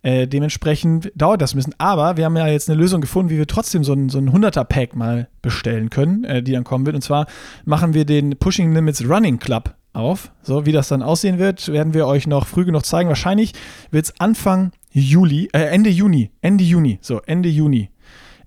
Äh, dementsprechend dauert das ein bisschen. Aber wir haben ja jetzt eine Lösung gefunden, wie wir trotzdem so ein, so ein 100er-Pack mal bestellen können, äh, die dann kommen wird. Und zwar machen wir den Pushing Limits Running Club auf. So, wie das dann aussehen wird, werden wir euch noch früh genug zeigen. Wahrscheinlich wird es Anfang Juli, äh, Ende Juni, Ende Juni, so, Ende Juni.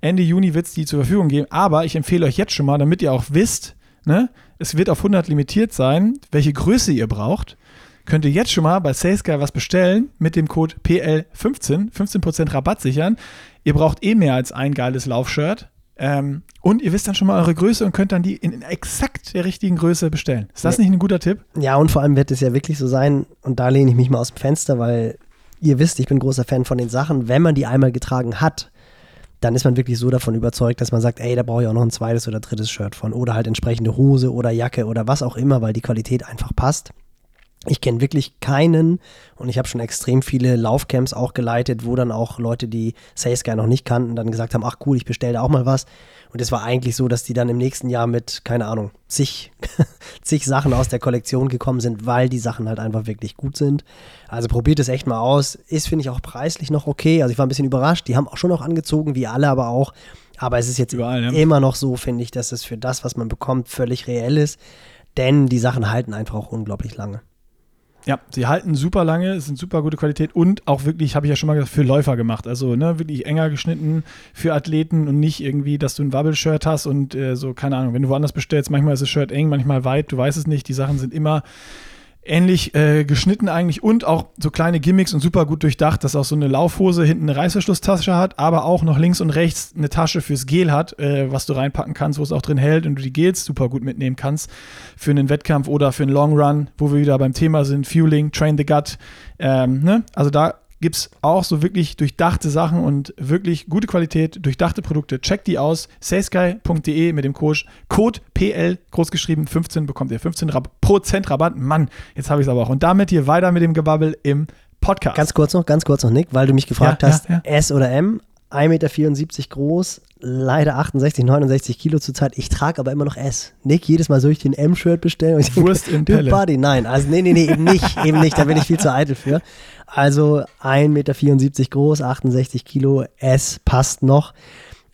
Ende Juni wird es die zur Verfügung geben. Aber ich empfehle euch jetzt schon mal, damit ihr auch wisst, ne, es wird auf 100 limitiert sein, welche Größe ihr braucht könnt ihr jetzt schon mal bei SalesGuy was bestellen mit dem Code PL15, 15% Rabatt sichern. Ihr braucht eh mehr als ein geiles Laufshirt. Ähm, und ihr wisst dann schon mal eure Größe und könnt dann die in exakt der richtigen Größe bestellen. Ist das ja. nicht ein guter Tipp? Ja, und vor allem wird es ja wirklich so sein, und da lehne ich mich mal aus dem Fenster, weil ihr wisst, ich bin großer Fan von den Sachen. Wenn man die einmal getragen hat, dann ist man wirklich so davon überzeugt, dass man sagt, ey, da brauche ich auch noch ein zweites oder drittes Shirt von. Oder halt entsprechende Hose oder Jacke oder was auch immer, weil die Qualität einfach passt. Ich kenne wirklich keinen und ich habe schon extrem viele Laufcamps auch geleitet, wo dann auch Leute, die SalesGuy noch nicht kannten, dann gesagt haben, ach cool, ich bestelle da auch mal was. Und es war eigentlich so, dass die dann im nächsten Jahr mit, keine Ahnung, zig, zig Sachen aus der Kollektion gekommen sind, weil die Sachen halt einfach wirklich gut sind. Also probiert es echt mal aus. Ist, finde ich, auch preislich noch okay. Also ich war ein bisschen überrascht. Die haben auch schon noch angezogen, wie alle aber auch. Aber es ist jetzt Überall, ja. immer noch so, finde ich, dass es für das, was man bekommt, völlig reell ist. Denn die Sachen halten einfach auch unglaublich lange. Ja, sie halten super lange, sind super gute Qualität und auch wirklich, habe ich ja schon mal gesagt, für Läufer gemacht. Also ne, wirklich enger geschnitten für Athleten und nicht irgendwie, dass du ein Wabble-Shirt hast und äh, so, keine Ahnung, wenn du woanders bestellst, manchmal ist das Shirt eng, manchmal weit, du weißt es nicht. Die Sachen sind immer ähnlich äh, geschnitten eigentlich und auch so kleine Gimmicks und super gut durchdacht, dass auch so eine Laufhose hinten eine Reißverschlusstasche hat, aber auch noch links und rechts eine Tasche fürs Gel hat, äh, was du reinpacken kannst, wo es auch drin hält und du die Gels super gut mitnehmen kannst für einen Wettkampf oder für einen Long Run, wo wir wieder beim Thema sind, Fueling, Train the Gut. Ähm, ne? Also da gibt es auch so wirklich durchdachte Sachen und wirklich gute Qualität, durchdachte Produkte. Checkt die aus. salesguy.de mit dem Code, Code PL großgeschrieben 15 bekommt ihr 15 Prozent Rabatt. Mann, jetzt habe ich es aber auch. Und damit hier weiter mit dem Gebabbel im Podcast. Ganz kurz noch, ganz kurz noch, Nick, weil du mich gefragt ja, hast, ja, ja. S oder M. 1,74 Meter groß, leider 68, 69 Kilo zurzeit. Ich trage aber immer noch S. Nick, jedes Mal soll ich den M-Shirt bestellen. Und ich Wurst in Pelle. Buddy. Nein, also nee, nee, nee, eben nicht, eben nicht, da bin ich viel zu eitel für. Also 1,74 Meter groß, 68 Kilo, S passt noch.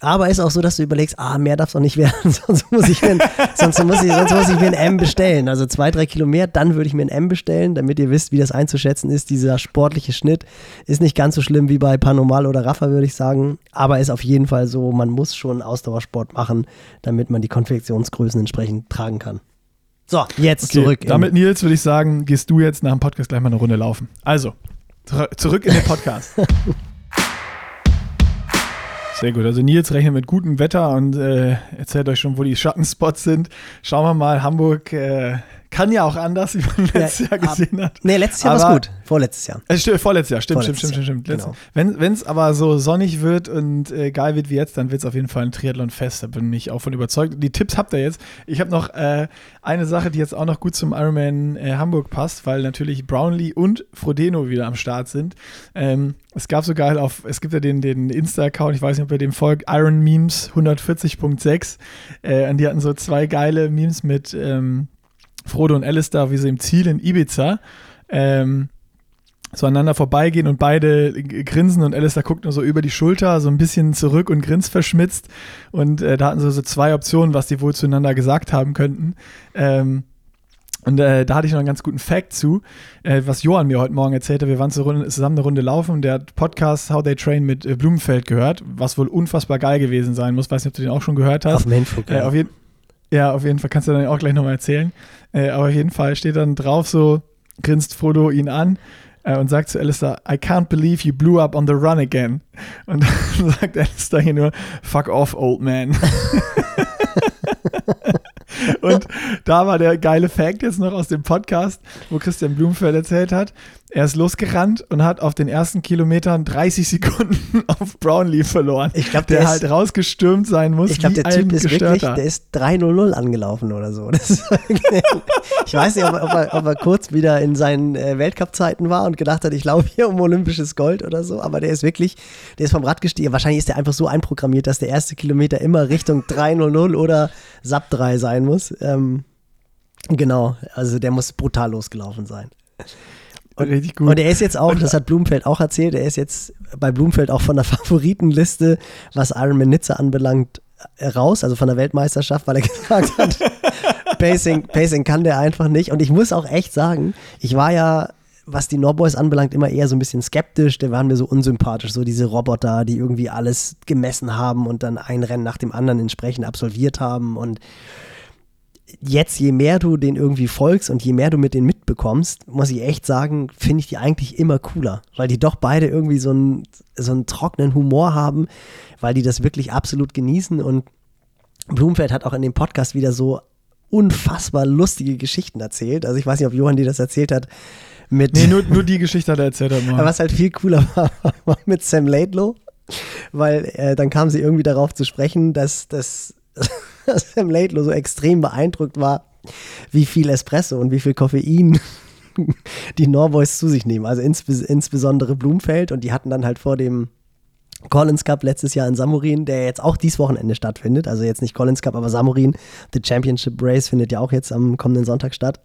Aber ist auch so, dass du überlegst, ah, mehr darf es auch nicht werden, sonst muss ich mir, ein, sonst muss ich, sonst muss ich mir ein M bestellen. Also zwei, drei Kilo mehr, dann würde ich mir ein M bestellen, damit ihr wisst, wie das einzuschätzen ist. Dieser sportliche Schnitt ist nicht ganz so schlimm wie bei Panomal oder Rafa, würde ich sagen. Aber ist auf jeden Fall so, man muss schon Ausdauersport machen, damit man die Konfektionsgrößen entsprechend tragen kann. So, jetzt Okay, zurück. damit, Nils, würde ich sagen, gehst du jetzt nach dem Podcast gleich mal eine Runde laufen. Also, zur- zurück in den Podcast. Sehr gut. Also Nils rechnet mit gutem Wetter und äh, erzählt euch schon, wo die Schattenspots sind. Schauen wir mal, Hamburg äh, kann ja auch anders, wie man letztes Jahr ab- gesehen hat. nee, letztes Jahr war es gut. Vorletztes Jahr. Äh, stimmt, vorletztes Jahr, stimmt, Vorletztes stimmt, stimmt, stimmt, Jahr, stimmt. genau. Wenn es aber so sonnig wird und äh, geil wird wie jetzt, dann wird es auf jeden Fall ein Triathlon-Fest. Da bin ich auch von überzeugt. Die Tipps habt ihr jetzt. Ich habe noch äh, eine Sache, die jetzt auch noch gut zum Ironman äh, Hamburg passt, weil natürlich Brownlee und Frodeno wieder am Start sind. Ähm, es gab so geil auf, es gibt ja den, den Insta-Account, ich weiß nicht, ob ihr dem folgt, Iron Memes 140.6. Äh, und die hatten so zwei geile Memes mit ähm, Frodo und Alistair, wie sie im Ziel in Ibiza. Ähm, so aneinander vorbeigehen und beide grinsen und Alistair guckt nur so über die Schulter, so ein bisschen zurück und grinst verschmitzt. Und äh, da hatten sie so zwei Optionen, was die wohl zueinander gesagt haben könnten. Ähm, und äh, da hatte ich noch einen ganz guten Fact zu, äh, was Johann mir heute Morgen erzählte. Wir waren zusammen eine Runde laufen und der hat Podcast How They Train mit äh, Blumenfeld gehört, was wohl unfassbar geil gewesen sein muss. Weiß nicht, ob du den auch schon gehört hast. Äh, auf jeden, ja, auf jeden Fall kannst du dann auch gleich nochmal erzählen. Äh, aber auf jeden Fall steht dann drauf so, grinst Frodo ihn an äh, und sagt zu Alistair, I can't believe you blew up on the run again. Und dann sagt Alistair hier nur, fuck off, old man. und da war der geile Fact jetzt noch aus dem Podcast, wo Christian Blumenfeld erzählt hat. Er ist losgerannt und hat auf den ersten Kilometern 30 Sekunden auf Brownlee verloren. Ich glaube, der der, halt ist, rausgestürmt sein muss. ich glaube, der Typ ist wirklich, Gestörter. der ist 3-0-0 angelaufen oder so. Ich weiß nicht, ob er, ob, er, ob er kurz wieder in seinen äh, Weltcup-Zeiten war und gedacht hat, ich laufe hier um olympisches Gold oder so, aber der ist wirklich, der ist vom Rad gestiegen. Wahrscheinlich ist der einfach so einprogrammiert, dass der erste Kilometer immer Richtung 3-0-0 oder SAP 3 sein muss. Ähm, genau, also der muss brutal losgelaufen sein. Richtig gut. Und er ist jetzt auch, das hat Blumenfeld auch erzählt, er ist jetzt bei Blumenfeld auch von der Favoritenliste, was Ironman Nizza anbelangt, raus, also von der Weltmeisterschaft, weil er gesagt hat, Pacing, Pacing kann der einfach nicht. Und ich muss auch echt sagen, ich war ja, was die Norboys anbelangt, immer eher so ein bisschen skeptisch, der waren mir so unsympathisch, so diese Roboter, die irgendwie alles gemessen haben und dann ein Rennen nach dem anderen entsprechend absolviert haben und jetzt, je mehr du den irgendwie folgst und je mehr du mit denen mitbekommst, muss ich echt sagen, finde ich die eigentlich immer cooler, weil die doch beide irgendwie so einen, so einen trockenen Humor haben, weil die das wirklich absolut genießen und Blumfeld hat auch in dem Podcast wieder so unfassbar lustige Geschichten erzählt. Also ich weiß nicht, ob Johann dir das erzählt hat. Mit nee, nur, nur die Geschichte hat er erzählt. Aber was halt viel cooler war, war mit Sam Laidlow, weil äh, dann kam sie irgendwie darauf zu sprechen, dass, dass, dass Sam Laidlow so extrem beeindruckt war, wie viel Espresso und wie viel Koffein die Norboys zu sich nehmen. Also insbes insbesondere Blumfeld und die hatten dann halt vor dem Collins Cup letztes Jahr in Samurin, der jetzt auch dieses Wochenende stattfindet. Also jetzt nicht Collins Cup, aber Samurin. The Championship Race findet ja auch jetzt am kommenden Sonntag statt.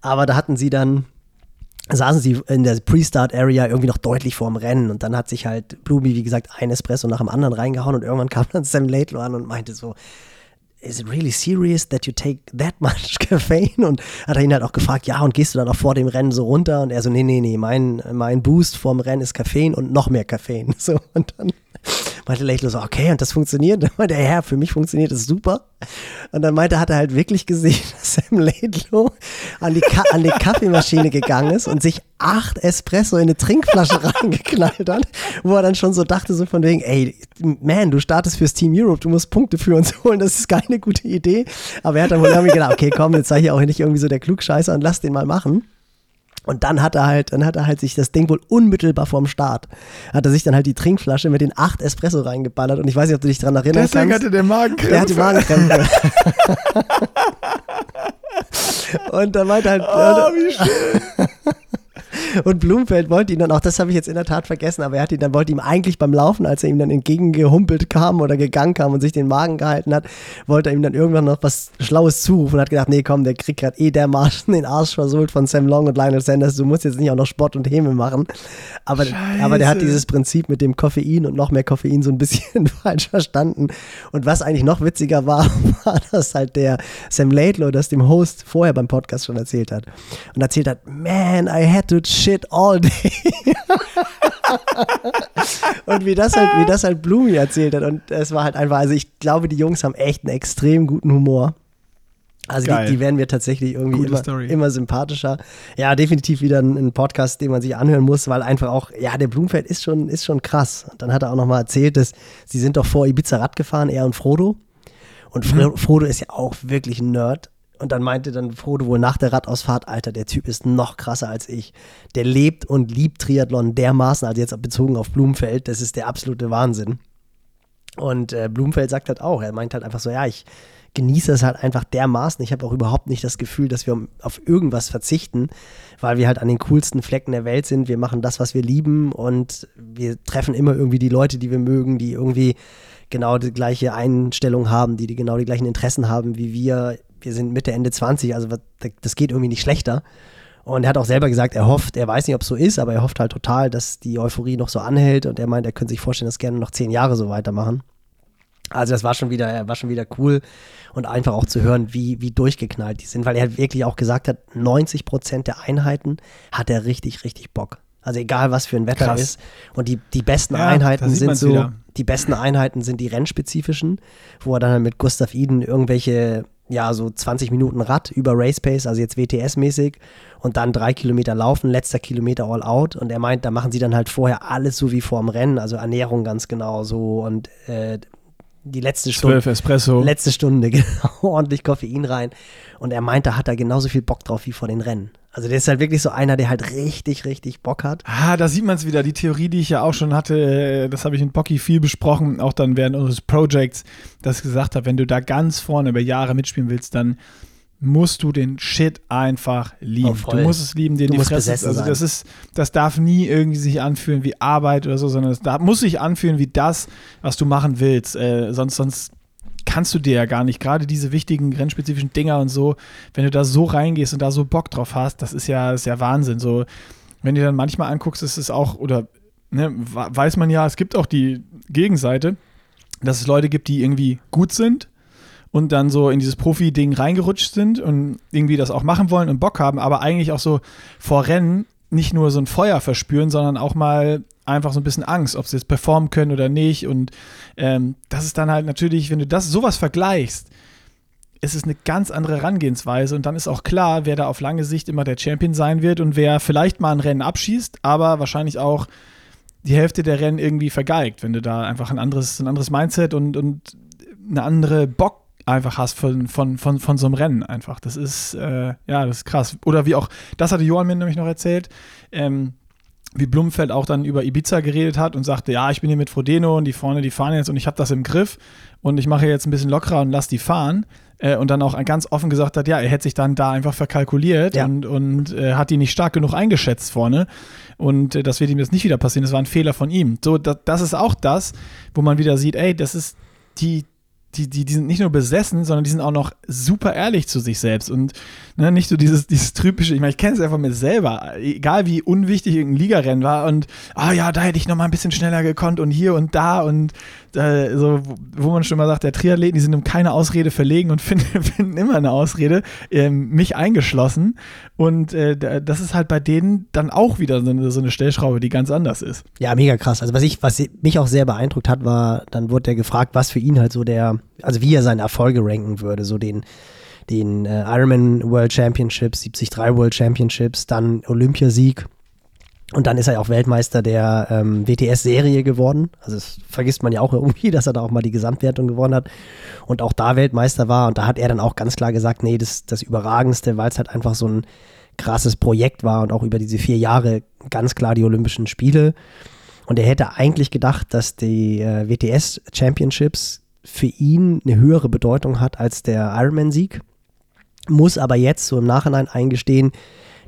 Aber da hatten sie dann saßen sie in der Pre-Start-Area irgendwie noch deutlich vorm Rennen und dann hat sich halt Blumi, wie gesagt, ein Espresso nach dem anderen reingehauen und irgendwann kam dann Sam Laidlow an und meinte so, is it really serious that you take that much caffeine? Und hat er ihn halt auch gefragt, ja, und gehst du dann auch vor dem Rennen so runter? Und er so, nee, nee, nee, mein, mein Boost vorm Rennen ist Koffein und noch mehr Koffein. So, und dann meinte Laidlow so, okay, und das funktioniert? Dann meinte er, ja, für mich funktioniert das super. Und dann meinte, hat er halt wirklich gesehen, dass Sam Laidlow an die, an die Kaffeemaschine gegangen ist und sich acht Espresso in eine Trinkflasche reingeknallt hat, wo er dann schon so dachte, so von wegen, ey, man, du startest fürs Team Europe, du musst Punkte für uns holen, das ist keine gute Idee. Aber er hat dann wohl irgendwie gedacht, okay, komm, jetzt sei hier auch nicht irgendwie so der Klugscheißer und lass den mal machen. Und dann hat er halt, dann hat er halt sich das Ding wohl unmittelbar vorm Start, hat er sich dann halt die Trinkflasche mit den acht Espresso reingeballert und ich weiß nicht, ob du dich dran erinnerst. Deswegen hatte der Magenkrämpfe. Der hatte Magenkrämpfe. und dann meinte halt, Oh, wie schön. Und Blumfeld wollte ihn dann auch, das habe ich jetzt in der Tat vergessen, aber er hat ihn dann, wollte ihm eigentlich beim Laufen, als er ihm dann entgegengehumpelt kam oder gegangen kam und sich den Magen gehalten hat, wollte er ihm dann irgendwann noch was Schlaues zurufen und hat gedacht, nee, komm, der kriegt gerade eh dermaßen den Arsch versohlt von Sam Long und Lionel Sanders, du musst jetzt nicht auch noch Sport und Häme machen. Aber, aber der hat dieses Prinzip mit dem Koffein und noch mehr Koffein so ein bisschen falsch verstanden. Und was eigentlich noch witziger war, war, dass halt der Sam Laidlow das dem Host vorher beim Podcast schon erzählt hat. Und erzählt hat, man, I had to shit all day. und wie das halt, wie das halt Blumi erzählt hat. Und es war halt einfach, also ich glaube, die Jungs haben echt einen extrem guten Humor. Also die, die, werden mir tatsächlich irgendwie immer, immer, sympathischer. Ja, definitiv wieder ein, ein, Podcast, den man sich anhören muss, weil einfach auch, ja, der Blumfeld ist schon, ist schon krass. Und dann hat er auch nochmal erzählt, dass sie sind doch vor Ibiza Rad gefahren, er und Frodo. Und mhm. Frodo ist ja auch wirklich ein Nerd. Und dann meinte dann Frodo wohl nach der Radausfahrt, Alter, der Typ ist noch krasser als ich. Der lebt und liebt Triathlon dermaßen, also jetzt bezogen auf Blumenfeld, das ist der absolute Wahnsinn. Und äh, Blumenfeld sagt halt auch, er meint halt einfach so, ja, ich genieße es halt einfach dermaßen. Ich habe auch überhaupt nicht das Gefühl, dass wir auf irgendwas verzichten, weil wir halt an den coolsten Flecken der Welt sind. Wir machen das, was wir lieben und wir treffen immer irgendwie die Leute, die wir mögen, die irgendwie genau die gleiche Einstellung haben, die, die genau die gleichen Interessen haben wie wir wir sind Mitte, Ende 20, also das geht irgendwie nicht schlechter. Und er hat auch selber gesagt, er hofft, er weiß nicht, ob es so ist, aber er hofft halt total, dass die Euphorie noch so anhält und er meint, er könnte sich vorstellen, das gerne noch zehn Jahre so weitermachen. Also das war schon wieder, war schon wieder cool und einfach auch zu hören, wie, wie durchgeknallt die sind, weil er wirklich auch gesagt hat, 90 Prozent der Einheiten hat er richtig, richtig Bock. Also egal, was für ein Wetter Krass. ist. Und die, die besten ja, Einheiten sind so, wieder. die besten Einheiten sind die rennspezifischen, wo er dann halt mit Gustav Iden irgendwelche ja, so 20 Minuten Rad über Race Pace, also jetzt WTS-mäßig und dann drei Kilometer laufen, letzter Kilometer all out und er meint, da machen sie dann halt vorher alles so wie vor dem Rennen, also Ernährung ganz genau so und äh, die letzte Stunde. Zwölf Espresso. Letzte Stunde, genau, ordentlich Koffein rein. Und er meint, da hat er genauso viel Bock drauf wie vor den Rennen. Also der ist halt wirklich so einer, der halt richtig, richtig Bock hat. Ah, da sieht man es wieder. Die Theorie, die ich ja auch schon hatte, äh, das habe ich in Pocky viel besprochen, auch dann während unseres Projects, dass ich gesagt habe, wenn du da ganz vorne über Jahre mitspielen willst, dann musst du den Shit einfach lieben. Oh, du musst es lieben, dir du die Fresse. Also das ist, das darf nie irgendwie sich anfühlen wie Arbeit oder so, sondern es darf, muss sich anfühlen wie das, was du machen willst. Äh, sonst, sonst kannst du dir ja gar nicht. Gerade diese wichtigen rennspezifischen Dinger und so, wenn du da so reingehst und da so Bock drauf hast, das ist ja, ist ja Wahnsinn. So, wenn du dann manchmal anguckst, ist es auch, oder ne, weiß man ja, es gibt auch die Gegenseite, dass es Leute gibt, die irgendwie gut sind und dann so in dieses Profi-Ding reingerutscht sind und irgendwie das auch machen wollen und Bock haben, aber eigentlich auch so vor Rennen nicht nur so ein Feuer verspüren, sondern auch mal einfach so ein bisschen Angst, ob sie jetzt performen können oder nicht. Und ähm, das ist dann halt natürlich, wenn du das sowas vergleichst, ist es eine ganz andere Herangehensweise und dann ist auch klar, wer da auf lange Sicht immer der Champion sein wird und wer vielleicht mal ein Rennen abschießt, aber wahrscheinlich auch die Hälfte der Rennen irgendwie vergeigt, wenn du da einfach ein anderes, ein anderes Mindset und, und eine andere Bock einfach hast von, von, von, von so einem Rennen einfach. Das ist, äh, ja, das ist krass. Oder wie auch, das hatte Johann mir nämlich noch erzählt, ähm, wie Blumfeld auch dann über Ibiza geredet hat und sagte, ja, ich bin hier mit Frodeno und die vorne, die fahren jetzt und ich habe das im Griff und ich mache jetzt ein bisschen lockerer und lass die fahren. Äh, und dann auch ganz offen gesagt hat, ja, er hätte sich dann da einfach verkalkuliert ja. und, und äh, hat die nicht stark genug eingeschätzt vorne. Und äh, das wird ihm jetzt nicht wieder passieren. Das war ein Fehler von ihm. So, das, das ist auch das, wo man wieder sieht, ey, das ist die, die, die, die sind nicht nur besessen, sondern die sind auch noch super ehrlich zu sich selbst und ne, nicht so dieses, dieses typische, ich meine, ich kenne es einfach mit selber, egal wie unwichtig irgendein Ligarennen war und, ah ja, da hätte ich noch mal ein bisschen schneller gekonnt und hier und da und äh, so, wo man schon mal sagt, der Triathleten, die sind um keine Ausrede verlegen und finden, finden immer eine Ausrede, äh, mich eingeschlossen und äh, das ist halt bei denen dann auch wieder so eine, so eine Stellschraube, die ganz anders ist. Ja, mega krass. Also was ich, was mich auch sehr beeindruckt hat, war, dann wurde er gefragt, was für ihn halt so der also wie er seine Erfolge ranken würde, so den, den äh, Ironman World Championships, 73 World Championships, dann Olympiasieg und dann ist er ja auch Weltmeister der ähm, WTS-Serie geworden. Also das vergisst man ja auch irgendwie, dass er da auch mal die Gesamtwertung gewonnen hat und auch da Weltmeister war. Und da hat er dann auch ganz klar gesagt, nee, das das Überragendste, weil es halt einfach so ein krasses Projekt war und auch über diese vier Jahre ganz klar die Olympischen Spiele. Und er hätte eigentlich gedacht, dass die äh, WTS Championships für ihn eine höhere Bedeutung hat als der Ironman-Sieg. Muss aber jetzt so im Nachhinein eingestehen,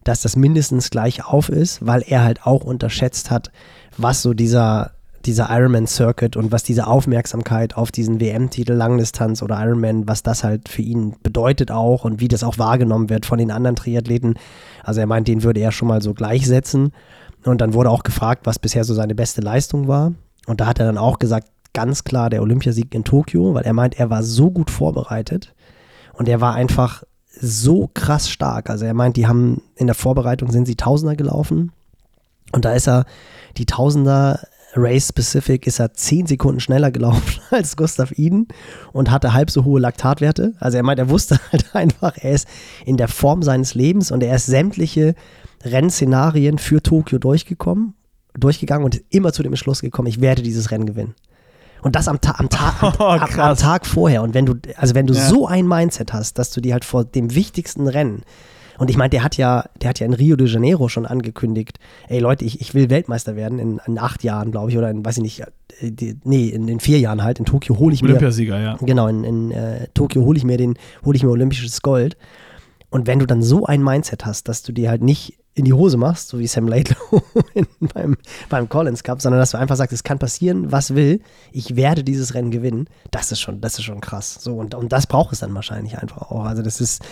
dass das mindestens gleich auf ist, weil er halt auch unterschätzt hat, was so dieser, dieser Ironman Circuit und was diese Aufmerksamkeit auf diesen WM-Titel Langdistanz oder Ironman, was das halt für ihn bedeutet auch und wie das auch wahrgenommen wird von den anderen Triathleten. Also er meint, den würde er schon mal so gleichsetzen. Und dann wurde auch gefragt, was bisher so seine beste Leistung war. Und da hat er dann auch gesagt, ganz klar der Olympiasieg in Tokio, weil er meint, er war so gut vorbereitet und er war einfach so krass stark. Also er meint, die haben in der Vorbereitung sind sie Tausender gelaufen und da ist er die Tausender Race Specific ist er zehn Sekunden schneller gelaufen als Gustav Iden und hatte halb so hohe Laktatwerte. Also er meint, er wusste halt einfach, er ist in der Form seines Lebens und er ist sämtliche Rennszenarien für Tokio durchgekommen, durchgegangen und immer zu dem Entschluss gekommen, ich werde dieses Rennen gewinnen. Und das am, Ta am, Ta am, Oh, am, am Tag vorher. Und wenn du, also wenn du Ja. so ein Mindset hast, dass du dir halt vor dem wichtigsten Rennen und ich meine, der hat ja, der hat ja in Rio de Janeiro schon angekündigt, ey Leute, ich, ich will Weltmeister werden in, in acht Jahren, glaube ich, oder in, weiß ich nicht, äh, die, nee, in, in vier Jahren halt. In Tokio hole ich mir, Olympiasieger, ja. genau, in, in äh, Tokio hole ich mir den, hole ich mir olympisches Gold. Und wenn du dann so ein Mindset hast, dass du dir halt nicht in die Hose machst, so wie Sam Laidlow in, beim, beim Collins Cup, sondern dass du einfach sagst, es kann passieren, was will, ich werde dieses Rennen gewinnen, das ist schon, das ist schon krass. So, und, und das braucht es dann wahrscheinlich einfach auch. Also das ist,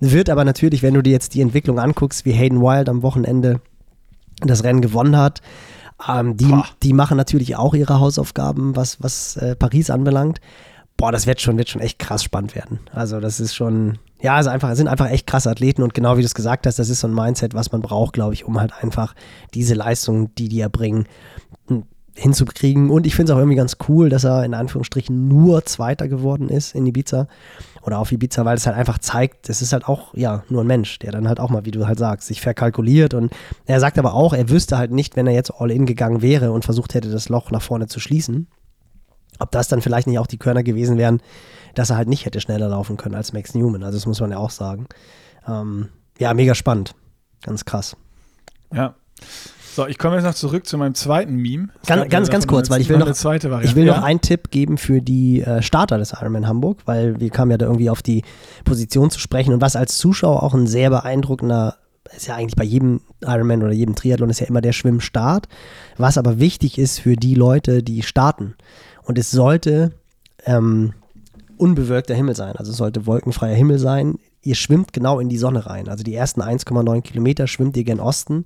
wird aber natürlich, wenn du dir jetzt die Entwicklung anguckst, wie Hayden Wild am Wochenende das Rennen gewonnen hat, ähm, die, Boah. die machen natürlich auch ihre Hausaufgaben, was, was äh, Paris anbelangt. Boah, das wird schon, wird schon echt krass spannend werden. Also, das ist schon, ja, also einfach, sind einfach echt krasse Athleten und genau wie du es gesagt hast, das ist so ein Mindset, was man braucht, glaube ich, um halt einfach diese Leistung, die die erbringen, m, hinzukriegen. Und ich finde es auch irgendwie ganz cool, dass er in Anführungsstrichen nur Zweiter geworden ist in Ibiza oder auf Ibiza, weil es halt einfach zeigt, es ist halt auch, ja, nur ein Mensch, der dann halt auch mal, wie du halt sagst, sich verkalkuliert und er sagt aber auch, er wüsste halt nicht, wenn er jetzt all in gegangen wäre und versucht hätte, das Loch nach vorne zu schließen, ob das dann vielleicht nicht auch die Körner gewesen wären, dass er halt nicht hätte schneller laufen können als Max Newman. Also das muss man ja auch sagen. Ähm, ja, mega spannend. Ganz krass. Ja. So, ich komme jetzt noch zurück zu meinem zweiten Meme. Ganz- ganz- ganz kurz, weil ich will noch-. Ich will ja? noch einen Tipp geben für die äh, Starter des Ironman Hamburg, weil wir kamen ja da irgendwie auf die Position zu sprechen und was als Zuschauer auch ein sehr beeindruckender, ist ja eigentlich bei jedem Ironman oder jedem Triathlon ist ja immer der Schwimmstart, was aber wichtig ist für die Leute, die starten. Und es sollte ähm, unbewölkter Himmel sein, also es sollte wolkenfreier Himmel sein. Ihr schwimmt genau in die Sonne rein. Also die ersten 1,9 Kilometer schwimmt ihr gen Osten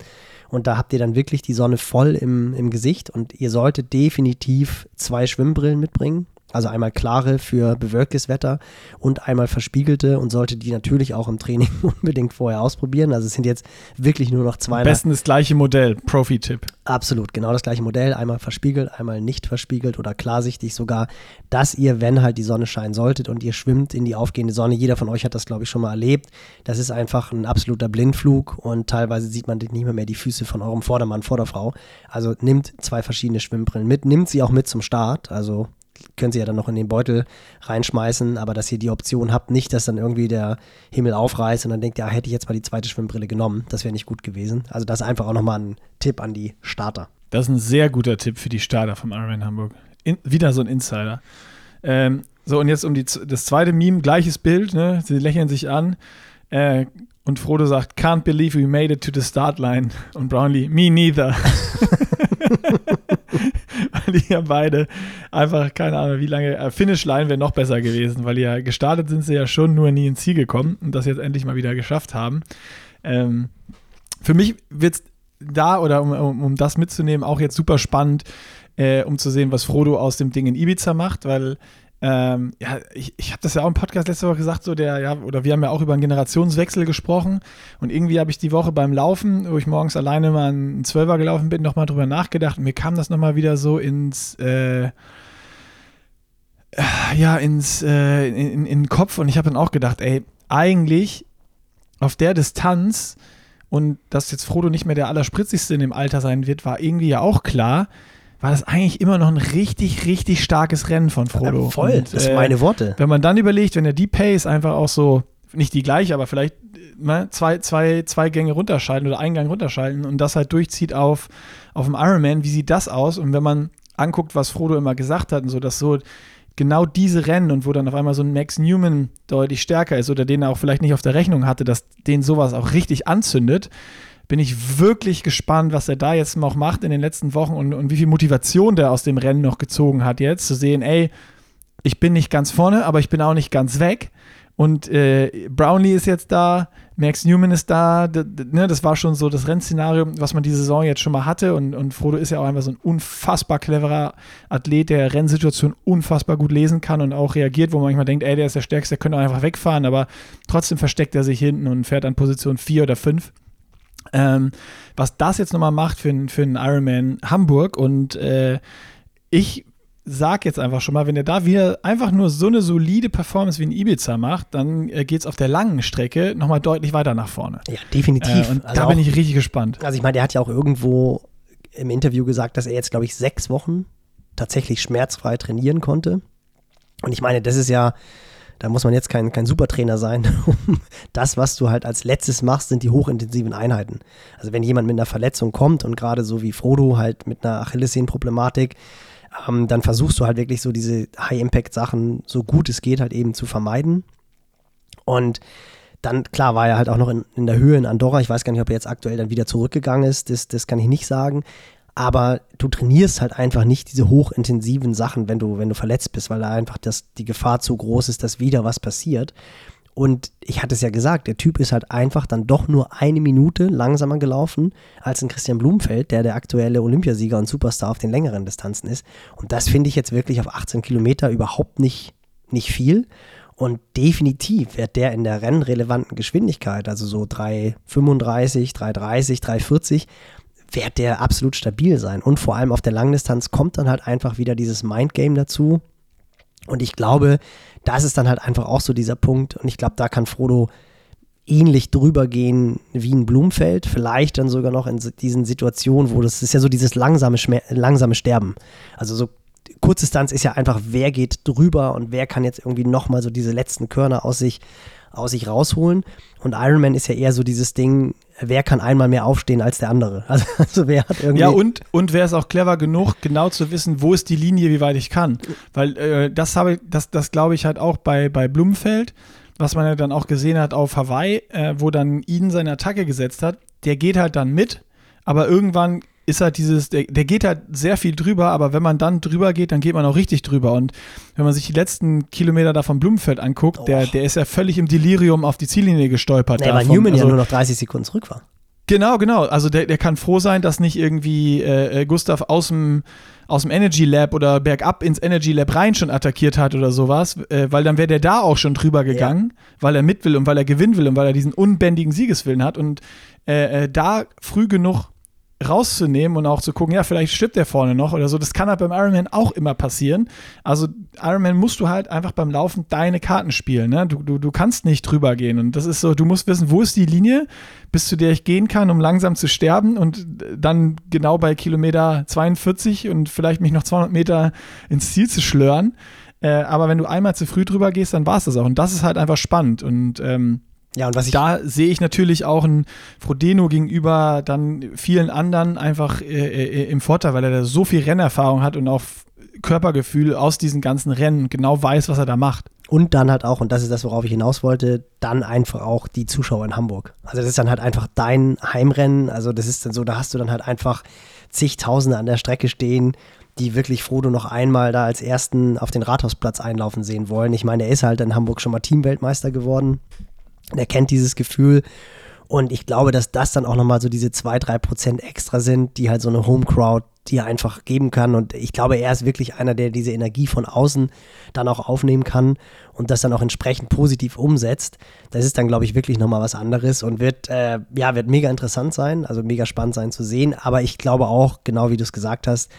und da habt ihr dann wirklich die Sonne voll im, im Gesicht und ihr solltet definitiv zwei Schwimmbrillen mitbringen. Also einmal klare für bewölktes Wetter und einmal verspiegelte und solltet die natürlich auch im Training unbedingt vorher ausprobieren. Also es sind jetzt wirklich nur noch zwei Am besten das gleiche Modell, Profi-Tipp. Absolut, genau das gleiche Modell. Einmal verspiegelt, einmal nicht verspiegelt oder klarsichtig sogar, dass ihr, wenn halt die Sonne scheinen solltet und ihr schwimmt in die aufgehende Sonne, jeder von euch hat das, glaube ich, schon mal erlebt. Das ist einfach ein absoluter Blindflug und teilweise sieht man nicht mehr, mehr die Füße von eurem Vordermann, Vorderfrau. Also nimmt zwei verschiedene Schwimmbrillen mit, nimmt sie auch mit zum Start. Also können sie ja dann noch in den Beutel reinschmeißen, aber dass ihr die Option habt, nicht, dass dann irgendwie der Himmel aufreißt und dann denkt, ja, hätte ich jetzt mal die zweite Schwimmbrille genommen, das wäre nicht gut gewesen. Also das ist einfach auch nochmal ein Tipp an die Starter. Das ist ein sehr guter Tipp für die Starter vom Ironman Hamburg. In, wieder so ein Insider. Ähm, so, und jetzt um die, das zweite Meme, gleiches Bild, ne? Sie lächeln sich an. Äh, und Frodo sagt, can't believe we made it to the start line. Und Brownlee, me neither. weil die ja beide einfach, keine Ahnung, wie lange, äh, Finish-Line wäre noch besser gewesen, weil ja gestartet sind sie ja schon, nur nie ins Ziel gekommen und das jetzt endlich mal wieder geschafft haben. Ähm, für mich wird es da, oder um, um, um das mitzunehmen, auch jetzt super spannend, äh, um zu sehen, was Frodo aus dem Ding in Ibiza macht, weil ähm, ja, ich, ich habe das ja auch im Podcast letzte Woche gesagt, so der, ja, oder wir haben ja auch über einen Generationswechsel gesprochen. Und irgendwie habe ich die Woche beim Laufen, wo ich morgens alleine mal einen Zwölfer gelaufen bin, nochmal drüber nachgedacht. Und mir kam das nochmal wieder so ins, äh, ja, ins, äh, in, in, in den Kopf. Und ich habe dann auch gedacht, ey, eigentlich auf der Distanz und dass jetzt Frodo nicht mehr der Allerspritzigste in dem Alter sein wird, war irgendwie ja auch klar, war das eigentlich immer noch ein richtig, richtig starkes Rennen von Frodo. Ja, voll, Und, das sind äh, meine Worte. Wenn man dann überlegt, wenn er die Pace einfach auch so, nicht die gleiche, aber vielleicht ne, zwei, zwei, zwei Gänge runterschalten oder einen Gang runterschalten und das halt durchzieht auf, auf dem Ironman, wie sieht das aus? Und wenn man anguckt, was Frodo immer gesagt hat und so, dass so genau diese Rennen und wo dann auf einmal so ein Max Newman deutlich stärker ist oder den er auch vielleicht nicht auf der Rechnung hatte, dass den sowas auch richtig anzündet, bin ich wirklich gespannt, was er da jetzt noch macht in den letzten Wochen und, und wie viel Motivation der aus dem Rennen noch gezogen hat jetzt, zu sehen, ey, ich bin nicht ganz vorne, aber ich bin auch nicht ganz weg. Und äh, Brownlee ist jetzt da, Max Newman ist da. Ne, das war schon so das Rennszenario, was man diese Saison jetzt schon mal hatte. Und, und Frodo ist ja auch einfach so ein unfassbar cleverer Athlet, der Rennsituation unfassbar gut lesen kann und auch reagiert, wo man manchmal denkt, ey, der ist der Stärkste, der könnte auch einfach wegfahren. Aber trotzdem versteckt er sich hinten und fährt an Position 4 oder 5. Ähm, was das jetzt nochmal macht für, für einen Ironman Hamburg und äh, ich sag jetzt einfach schon mal, wenn er da wieder einfach nur so eine solide Performance wie ein Ibiza macht, dann äh, geht es auf der langen Strecke nochmal deutlich weiter nach vorne. Ja, definitiv. Äh, und also da auch, bin ich richtig gespannt. Also ich meine, der hat ja auch irgendwo im Interview gesagt, dass er jetzt, glaube ich, sechs Wochen tatsächlich schmerzfrei trainieren konnte. Und ich meine, das ist ja, da muss man jetzt kein, kein Supertrainer sein. das, was du halt als letztes machst, sind die hochintensiven Einheiten. Also wenn jemand mit einer Verletzung kommt und gerade so wie Frodo halt mit einer Achillessehnenproblematik, ähm, dann versuchst du halt wirklich so diese High-Impact-Sachen so gut es geht halt eben zu vermeiden. Und dann, klar, war er halt auch noch in, in der Höhe in Andorra. Ich weiß gar nicht, ob er jetzt aktuell dann wieder zurückgegangen ist. Das, das kann ich nicht sagen. Aber du trainierst halt einfach nicht diese hochintensiven Sachen, wenn du, wenn du verletzt bist, weil da einfach das, die Gefahr zu groß ist, dass wieder was passiert. Und ich hatte es ja gesagt, der Typ ist halt einfach dann doch nur eine Minute langsamer gelaufen als ein Christian Blumenfeld, der der aktuelle Olympiasieger und Superstar auf den längeren Distanzen ist. Und das finde ich jetzt wirklich auf 18 Kilometer überhaupt nicht, nicht viel. Und definitiv wird der in der rennrelevanten Geschwindigkeit, also so 3,35, 3,30, 3,40, wird der absolut stabil sein. Und vor allem auf der Langdistanz kommt dann halt einfach wieder dieses Mindgame dazu. Und ich glaube, das ist dann halt einfach auch so dieser Punkt. Und ich glaube, da kann Frodo ähnlich drüber gehen wie ein Blumenfeld. Vielleicht dann sogar noch in diesen Situationen, wo das ist ja so dieses langsame, langsame Sterben. Also so Kurzdistanz ist ja einfach, wer geht drüber und wer kann jetzt irgendwie nochmal so diese letzten Körner aus sich, aus sich rausholen. Und Ironman ist ja eher so dieses Ding, wer kann einmal mehr aufstehen als der andere. Also, also wer hat irgendwie. Ja, und, und wer ist auch clever genug, genau zu wissen, wo ist die Linie, wie weit ich kann. Weil äh, das habe das, das glaube ich halt auch bei, bei Blumenfeld, was man ja dann auch gesehen hat auf Hawaii, äh, wo dann Eden seine Attacke gesetzt hat, der geht halt dann mit, aber irgendwann ist halt dieses, der, der geht halt sehr viel drüber, aber wenn man dann drüber geht, dann geht man auch richtig drüber. Und wenn man sich die letzten Kilometer da von Blumenfeld anguckt, oh. der, der ist ja völlig im Delirium auf die Ziellinie gestolpert. Nee, weil Newman also, ja nur noch 30 Sekunden zurück war. Genau, genau. Also der, der kann froh sein, dass nicht irgendwie äh, äh, Gustav aus dem, aus dem Energy Lab oder bergab ins Energy Lab rein schon attackiert hat oder sowas, äh, weil dann wäre der da auch schon drüber gegangen, ja. weil er mit will und weil er gewinnen will und weil er diesen unbändigen Siegeswillen hat. Und äh, äh da früh genug rauszunehmen und auch zu gucken, ja, vielleicht stirbt der vorne noch oder so. Das kann halt beim Ironman auch immer passieren. Also Ironman musst du halt einfach beim Laufen deine Karten spielen. Ne? Du, du, du kannst nicht drüber gehen. Und das ist so, du musst wissen, wo ist die Linie, bis zu der ich gehen kann, um langsam zu sterben und dann genau bei Kilometer 42 und vielleicht mich noch 200 Meter ins Ziel zu schlören. Äh, aber wenn du einmal zu früh drüber gehst, dann war es das auch. Und das ist halt einfach spannend. Und ähm, ja, und was ich da sehe ich natürlich auch ein Frodeno gegenüber dann vielen anderen einfach äh, äh, im Vorteil, weil er da so viel Rennerfahrung hat und auch Körpergefühl aus diesen ganzen Rennen genau weiß, was er da macht. Und dann halt auch, und das ist das, worauf ich hinaus wollte, dann einfach auch die Zuschauer in Hamburg. Also das ist dann halt einfach dein Heimrennen. Also das ist dann so, da hast du dann halt einfach zigtausende an der Strecke stehen, die wirklich Frodo noch einmal da als ersten auf den Rathausplatz einlaufen sehen wollen. Ich meine, er ist halt in Hamburg schon mal Teamweltmeister geworden. Er kennt dieses Gefühl. Und ich glaube, dass das dann auch nochmal so diese zwei, drei Prozent extra sind, die halt so eine Home Crowd dir einfach geben kann. Und ich glaube, er ist wirklich einer, der diese Energie von außen dann auch aufnehmen kann und das dann auch entsprechend positiv umsetzt. Das ist dann, glaube ich, wirklich nochmal was anderes und wird, äh, ja, wird mega interessant sein, also mega spannend sein zu sehen. Aber ich glaube auch, genau wie du es gesagt hast,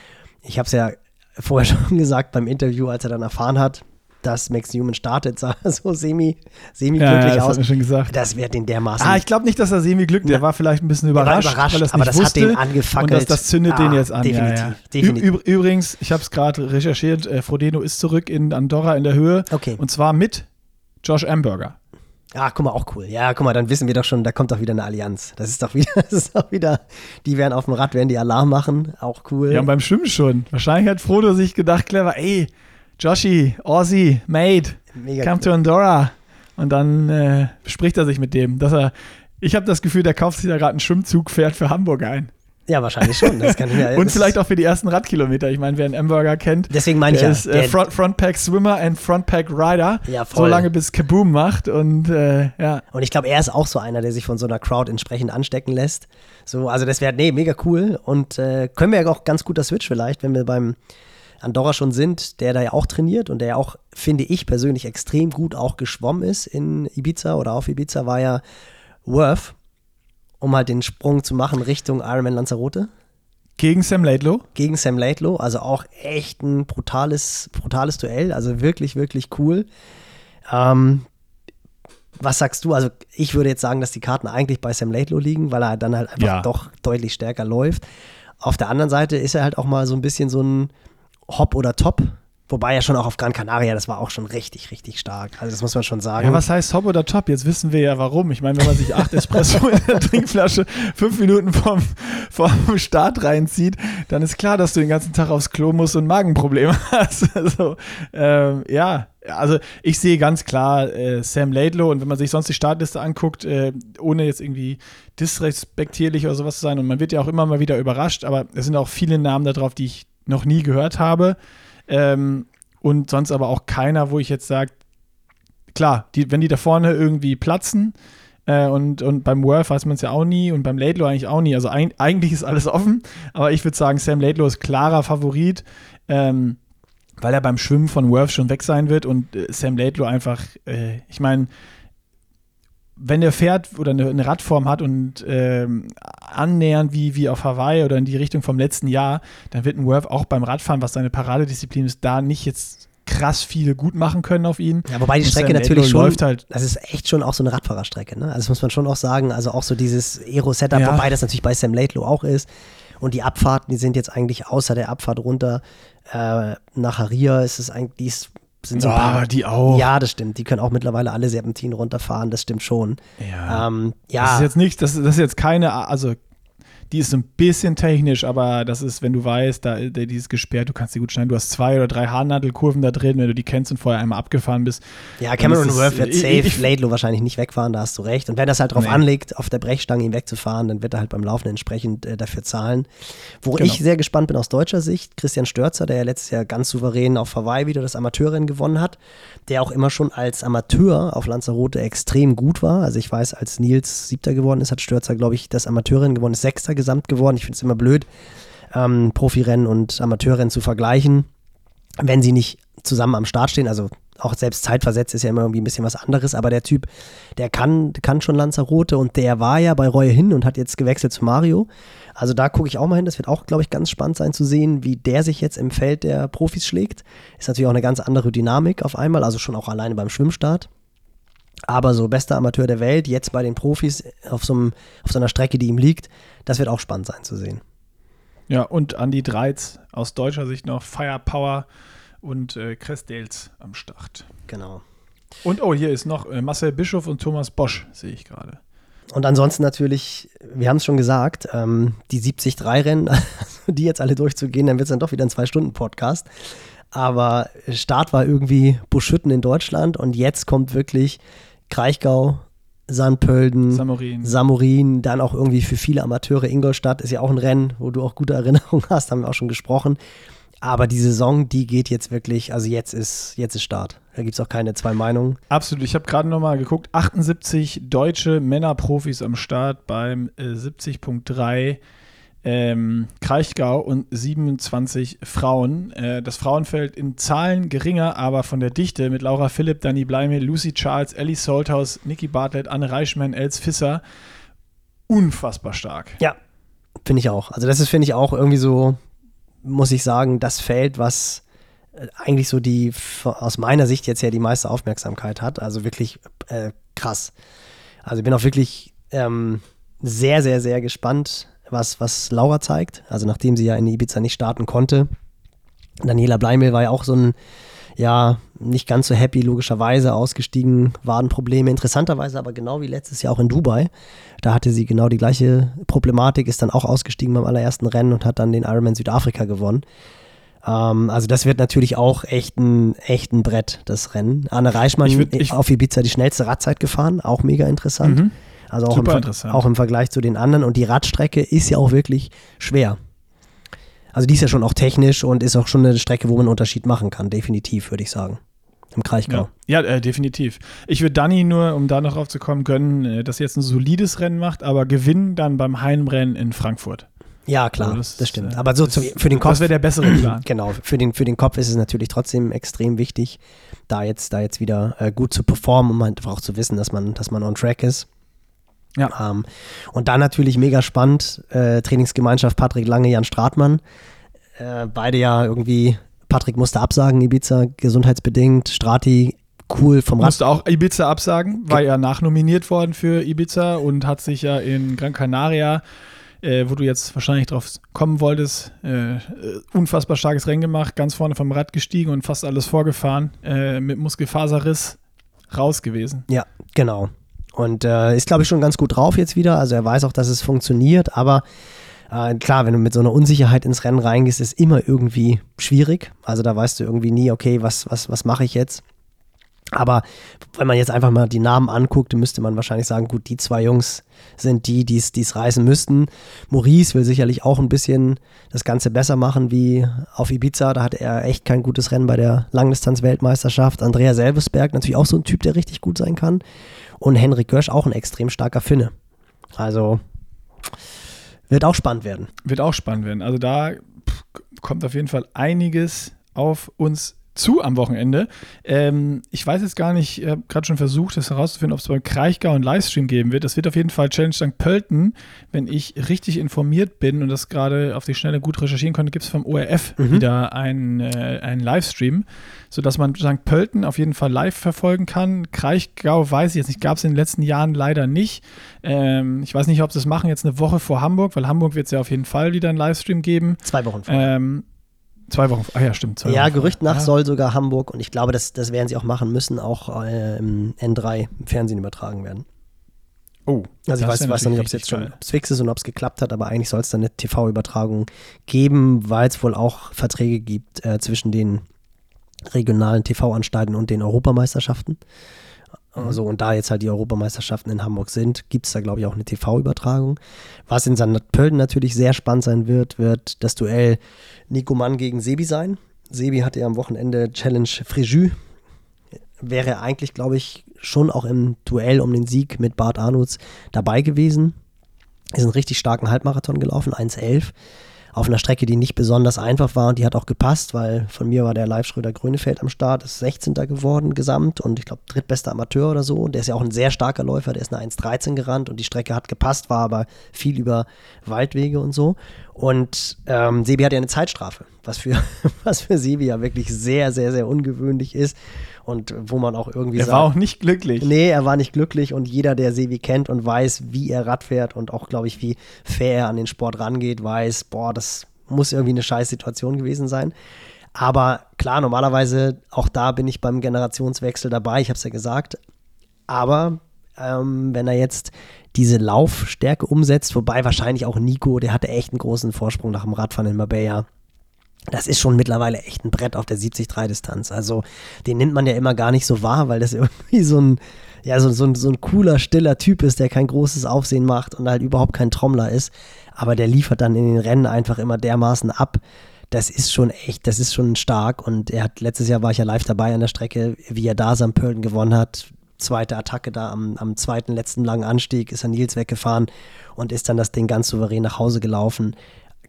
ich habe es ja vorher schon gesagt beim Interview, als er dann erfahren hat, dass Max Newman startet, sah so semi, semi glücklich ja, ja, das aus. Hat mir schon gesagt. Das wird den dermaßen. Ah, ich glaube nicht, dass er semi glücklich Der war vielleicht ein bisschen überrascht, überrascht weil aber das wusste. hat den angefackelt. Und das, das zündet ah, den jetzt an. Definitiv. Ja, definitiv. Übrigens, ich habe es gerade recherchiert, äh, Frodeno ist zurück in Andorra in der Höhe. Okay. Und zwar mit Josh Amberger. Ah, guck mal, auch cool. Ja, guck mal, dann wissen wir doch schon, da kommt doch wieder eine Allianz. Das ist doch wieder, das ist doch wieder, die werden auf dem Rad, werden die Alarm machen. Auch cool. Ja, und beim Schwimmen schon. Wahrscheinlich hat Frodo sich gedacht, clever, ey, Joshi, Aussie, Mate, Mega come cool. to Andorra. Und dann äh, spricht er sich mit dem, dass er, ich habe das Gefühl, der kauft sich da gerade einen Schwimmzug, fährt für Hamburg ein. Ja, wahrscheinlich schon. Das kann ich mir, Und das- vielleicht auch für die ersten Radkilometer. Ich meine, wer einen Hamburger kennt, Deswegen meine ich ja. ist äh, Front, Frontpack Swimmer und Frontpack Rider. Ja, so voll. lange bis Kaboom macht. Und äh, ja, Und ich glaube, er ist auch so einer, der sich von so einer Crowd entsprechend anstecken lässt. So, also das wäre, nee, mega cool. Und äh, können wir ja auch ganz guter Switch vielleicht, wenn wir beim Andorra schon sind, der da ja auch trainiert und der ja auch, finde ich persönlich, extrem gut auch geschwommen ist in Ibiza oder auf Ibiza, war ja Worth, um halt den Sprung zu machen Richtung Ironman Lanzarote gegen Sam Laidlow. gegen Sam Laidlow. Also auch echt ein brutales, brutales Duell. Also wirklich, wirklich cool. Ähm, was sagst du? Also ich würde jetzt sagen, dass die Karten eigentlich bei Sam Laidlow liegen, weil er dann halt einfach Ja. doch deutlich stärker läuft. Auf der anderen Seite ist er halt auch mal so ein bisschen so ein Hop oder Top. Wobei er schon auch auf Gran Canaria, das war auch schon richtig, richtig stark. Also das muss man schon sagen. Ja, was heißt Top oder Top? Jetzt wissen wir ja warum. Ich meine, wenn man sich acht Espresso in der Trinkflasche fünf Minuten vom, vom Start reinzieht, dann ist klar, dass du den ganzen Tag aufs Klo musst und Magenprobleme hast. Also, ähm, ja, also ich sehe ganz klar äh, Sam Laidlow und wenn man sich sonst die Startliste anguckt, äh, ohne jetzt irgendwie disrespektierlich oder sowas zu sein, und man wird ja auch immer mal wieder überrascht, aber es sind auch viele Namen da drauf, die ich noch nie gehört habe. Ähm, und sonst aber auch keiner, wo ich jetzt sage, klar, die, wenn die da vorne irgendwie platzen äh, und, und beim Worth weiß man es ja auch nie und beim Laidlow eigentlich auch nie. Also ein, eigentlich ist alles offen, aber ich würde sagen, Sam Laidlow ist klarer Favorit, ähm, weil er beim Schwimmen von Worth schon weg sein wird und äh, Sam Laidlow einfach, äh, ich meine, wenn der fährt oder eine, eine Radform hat und ähm, annähernd wie, wie auf Hawaii oder in die Richtung vom letzten Jahr, dann wird ein Worth auch beim Radfahren, was seine Paradedisziplin ist, da nicht jetzt krass viel gut machen können auf ihn. Ja, wobei die Und Strecke natürlich schon, läuft halt das ist echt schon auch so eine Radfahrerstrecke, ne? Also das muss man schon auch sagen, also auch so dieses Aero-Setup, Ja. wobei das natürlich bei Sam Laidlow auch ist. Und die Abfahrten, die sind jetzt eigentlich außer der Abfahrt runter äh, nach Haria, ist es eigentlich, die ist, sind so ein Ah, paar. die auch. Ja, das stimmt. Die können auch mittlerweile alle Serpentinen runterfahren, das stimmt schon. Ja. Ähm, Das ja, ist jetzt nicht, das, das ist jetzt keine, also die ist ein bisschen technisch, aber das ist, wenn du weißt, da, die ist gesperrt, du kannst die gut schneiden. Du hast zwei oder drei Haarnadelkurven da drin, wenn du die kennst und vorher einmal abgefahren bist. ja, Cameron Worth wird safe ich- Laidlow wahrscheinlich nicht wegfahren, da hast du recht. Und wenn das halt drauf Nee. anlegt, auf der Brechstange ihn wegzufahren, dann wird er halt beim Laufen entsprechend äh, dafür zahlen. Wo Genau. ich sehr gespannt bin aus deutscher Sicht, Christian Störzer, der ja letztes Jahr ganz souverän auf Hawaii wieder das Amateurrennen gewonnen hat, der auch immer schon als Amateur auf Lanzarote extrem gut war. Also ich weiß, als Nils Siebter geworden ist, hat Störzer, glaube ich, das Amateurrennen gewonnen, ist Sechster gesamt geworden. Ich finde es immer blöd, ähm, Profirennen und Amateurrennen zu vergleichen, wenn sie nicht zusammen am Start stehen. Also auch selbst zeitversetzt ist ja immer irgendwie ein bisschen was anderes, aber der Typ, der kann, kann schon Lanzarote und der war ja bei Reue hin und hat jetzt gewechselt zu Mario. Also da gucke ich auch mal hin. Das wird auch, glaube ich, ganz spannend sein zu sehen, wie der sich jetzt im Feld der Profis schlägt. Ist natürlich auch eine ganz andere Dynamik auf einmal, also schon auch alleine beim Schwimmstart. Aber so bester Amateur der Welt, jetzt bei den Profis auf so, einem, auf so einer Strecke, die ihm liegt, das wird auch spannend sein zu sehen. Ja, und Andy Dreiz aus deutscher Sicht noch Firepower und äh, Chris Dales am Start. Genau. Und oh, hier ist noch äh, Marcel Bischof und Thomas Bosch, sehe ich gerade. Und ansonsten natürlich, wir haben es schon gesagt, ähm, die 73-Rennen, also die jetzt alle durchzugehen, dann wird es dann doch wieder ein Zwei-Stunden-Podcast. Aber Start war irgendwie Buschütten in Deutschland und jetzt kommt wirklich Kraichgau, Sandpölden, Samorin. Samorin, dann auch irgendwie für viele Amateure Ingolstadt ist ja auch ein Rennen, wo du auch gute Erinnerungen hast, haben wir auch schon gesprochen. Aber die Saison, die geht jetzt wirklich, also jetzt ist, jetzt ist Start. Da gibt es auch keine zwei Meinungen. Absolut. Ich habe gerade nochmal geguckt. 78 deutsche Männerprofis am Start beim äh, 70.3 ähm, Kraichgau und 27 Frauen. Äh, das Frauenfeld in Zahlen geringer, aber von der Dichte mit Laura Philipp, Dani Bleimel, Lucy Charles, Ellie Solthaus, Niki Bartlett, Anne Reichmann, Els Fisser. Unfassbar stark. Ja, finde ich auch. Also das ist, finde ich, auch irgendwie so, muss ich sagen, das Feld, was äh, eigentlich so die, aus meiner Sicht jetzt ja die meiste Aufmerksamkeit hat. Also wirklich äh, krass. Also ich bin auch wirklich ähm, sehr, sehr, sehr gespannt, was, was Laura zeigt. Also nachdem sie ja in Ibiza nicht starten konnte. Daniela Bleimel war ja auch so ein, ja, nicht ganz so happy, logischerweise ausgestiegen, Wadenprobleme. Interessanterweise aber genau wie letztes Jahr auch in Dubai. Da hatte sie genau die gleiche Problematik, ist dann auch ausgestiegen beim allerersten Rennen und hat dann den Ironman Südafrika gewonnen. Ähm, also das wird natürlich auch echt ein, echt ein Brett, das Rennen. Anne Reichmann Ich würd- ich- auf Ibiza die schnellste Radzeit gefahren, auch mega interessant. Mhm. Also auch im, auch im Vergleich zu den anderen. Und die Radstrecke ist ja auch wirklich schwer. Also die ist ja schon auch technisch und ist auch schon eine Strecke, wo man einen Unterschied machen kann, definitiv, würde ich sagen. Im Kraichgau. Ja, ja äh, definitiv. Ich würde Dani nur, um da noch drauf zu kommen, gönnen, äh, dass er jetzt ein solides Rennen macht, aber gewinnen dann beim Heimrennen in Frankfurt. Ja, klar, Also das, das, stimmt. äh, Aber so zum, für den Kopf. Das wäre der bessere Plan. Genau, für den, für den Kopf ist es natürlich trotzdem extrem wichtig, da jetzt, da jetzt wieder äh, gut zu performen, um einfach auch zu wissen, dass man, dass man on track ist. Ja. Ähm, und dann natürlich mega spannend, äh, Trainingsgemeinschaft Patrick Lange, Jan Stratmann. Äh, beide ja irgendwie, Patrick musste absagen, Ibiza, gesundheitsbedingt, Strati cool vom Rad. Musste auch Ibiza absagen, war ja nachnominiert worden für Ibiza und hat sich ja in Gran Canaria, äh, wo du jetzt wahrscheinlich drauf kommen wolltest, äh, äh, unfassbar starkes Rennen gemacht, ganz vorne vom Rad gestiegen und fast alles vorgefahren, äh, mit Muskelfaserriss raus gewesen. Ja, genau. Und äh, ist, glaube ich, schon ganz gut drauf jetzt wieder. Also er weiß auch, dass es funktioniert, aber äh, klar, wenn du mit so einer Unsicherheit ins Rennen reingehst, ist immer irgendwie schwierig. Also da weißt du irgendwie nie, okay, was, was, was mache ich jetzt? Aber wenn man jetzt einfach mal die Namen anguckt, müsste man wahrscheinlich sagen, gut, die zwei Jungs sind die, die es reißen müssten. Maurice will sicherlich auch ein bisschen das Ganze besser machen wie auf Ibiza. Da hatte er echt kein gutes Rennen bei der Langdistanz-Weltmeisterschaft. Andrea Selvesberg natürlich auch so ein Typ, der richtig gut sein kann. Und Henrik Gösch auch ein extrem starker Finne. Also wird auch spannend werden. Wird auch spannend werden. Also da kommt auf jeden Fall einiges auf uns zu am Wochenende. Ähm, ich weiß jetzt gar nicht, ich habe gerade schon versucht, das herauszufinden, ob es beim Kraichgau einen Livestream geben wird. Das wird auf jeden Fall Challenge St. Pölten. Wenn ich richtig informiert bin und das gerade auf die Schnelle gut recherchieren konnte, gibt es vom ORF Mhm. wieder einen, äh, einen Livestream, sodass man St. Pölten auf jeden Fall live verfolgen kann. Kraichgau weiß ich jetzt nicht, gab es in den letzten Jahren leider nicht. Ähm, ich weiß nicht, ob sie es machen jetzt eine Woche vor Hamburg, weil Hamburg wird es ja auf jeden Fall wieder einen Livestream geben. Zwei Wochen vorher. Ähm, zwei Wochen, ah ja, stimmt. Zwei Ja, Wochen Gerücht nach vorher. soll sogar Hamburg und ich glaube, das, das werden sie auch machen müssen, auch äh, im N3 im Fernsehen übertragen werden. Oh, Also ich weiß, weiß noch nicht, ob es jetzt schon fix ist und ob es geklappt hat, aber eigentlich soll es dann eine TV-Übertragung geben, weil es wohl auch Verträge gibt äh, zwischen den regionalen TV-Anstalten und den Europameisterschaften. Mhm. Also, und da jetzt halt die Europameisterschaften in Hamburg sind, gibt es da, glaube ich, auch eine TV-Übertragung. Was in St. Pölten natürlich sehr spannend sein wird, wird das Duell Nico Mann gegen Sebi sein. Sebi hatte ja am Wochenende Challenge Fréjus. Wäre eigentlich, glaube ich, schon auch im Duell um den Sieg mit Bart Arnolds dabei gewesen. Ist einen richtig starken Halbmarathon gelaufen, 1,11. Auf einer Strecke, die nicht besonders einfach war und die hat auch gepasst, weil von mir war der Live Schröder Grönefeld am Start, ist 16. geworden gesamt und ich glaube drittbester Amateur oder so. Der ist ja auch ein sehr starker Läufer, der ist eine 1,13 gerannt und die Strecke hat gepasst, war aber viel über Waldwege und so. Und ähm, Sebi hat ja eine Zeitstrafe, was für, was für Sebi ja wirklich sehr, sehr, sehr ungewöhnlich ist und wo man auch irgendwie Er sagt, war auch nicht glücklich. Nee, er war nicht glücklich und jeder, der Sevi kennt und weiß, wie er Rad fährt und auch, glaube ich, wie fair er an den Sport rangeht, weiß, boah, das muss irgendwie eine scheiß Situation gewesen sein. Aber klar, normalerweise, auch da bin ich beim Generationswechsel dabei, ich habe es ja gesagt. Aber ähm, wenn er jetzt diese Laufstärke umsetzt, wobei wahrscheinlich auch Nico, der hatte echt einen großen Vorsprung nach dem Radfahren in Marbella. Das ist schon mittlerweile echt ein Brett auf der 70-3-Distanz. Also den nimmt man ja immer gar nicht so wahr, weil das irgendwie so ein, ja, so, so, so ein cooler, stiller Typ ist, der kein großes Aufsehen macht und halt überhaupt kein Trommler ist. Aber der liefert dann in den Rennen einfach immer dermaßen ab. Das ist schon echt, das ist schon stark. Und er hat, letztes Jahr war ich ja live dabei an der Strecke, wie er da St. Pölten gewonnen hat. Zweite Attacke da am, am zweiten letzten langen Anstieg ist er Nils weggefahren und ist dann das Ding ganz souverän nach Hause gelaufen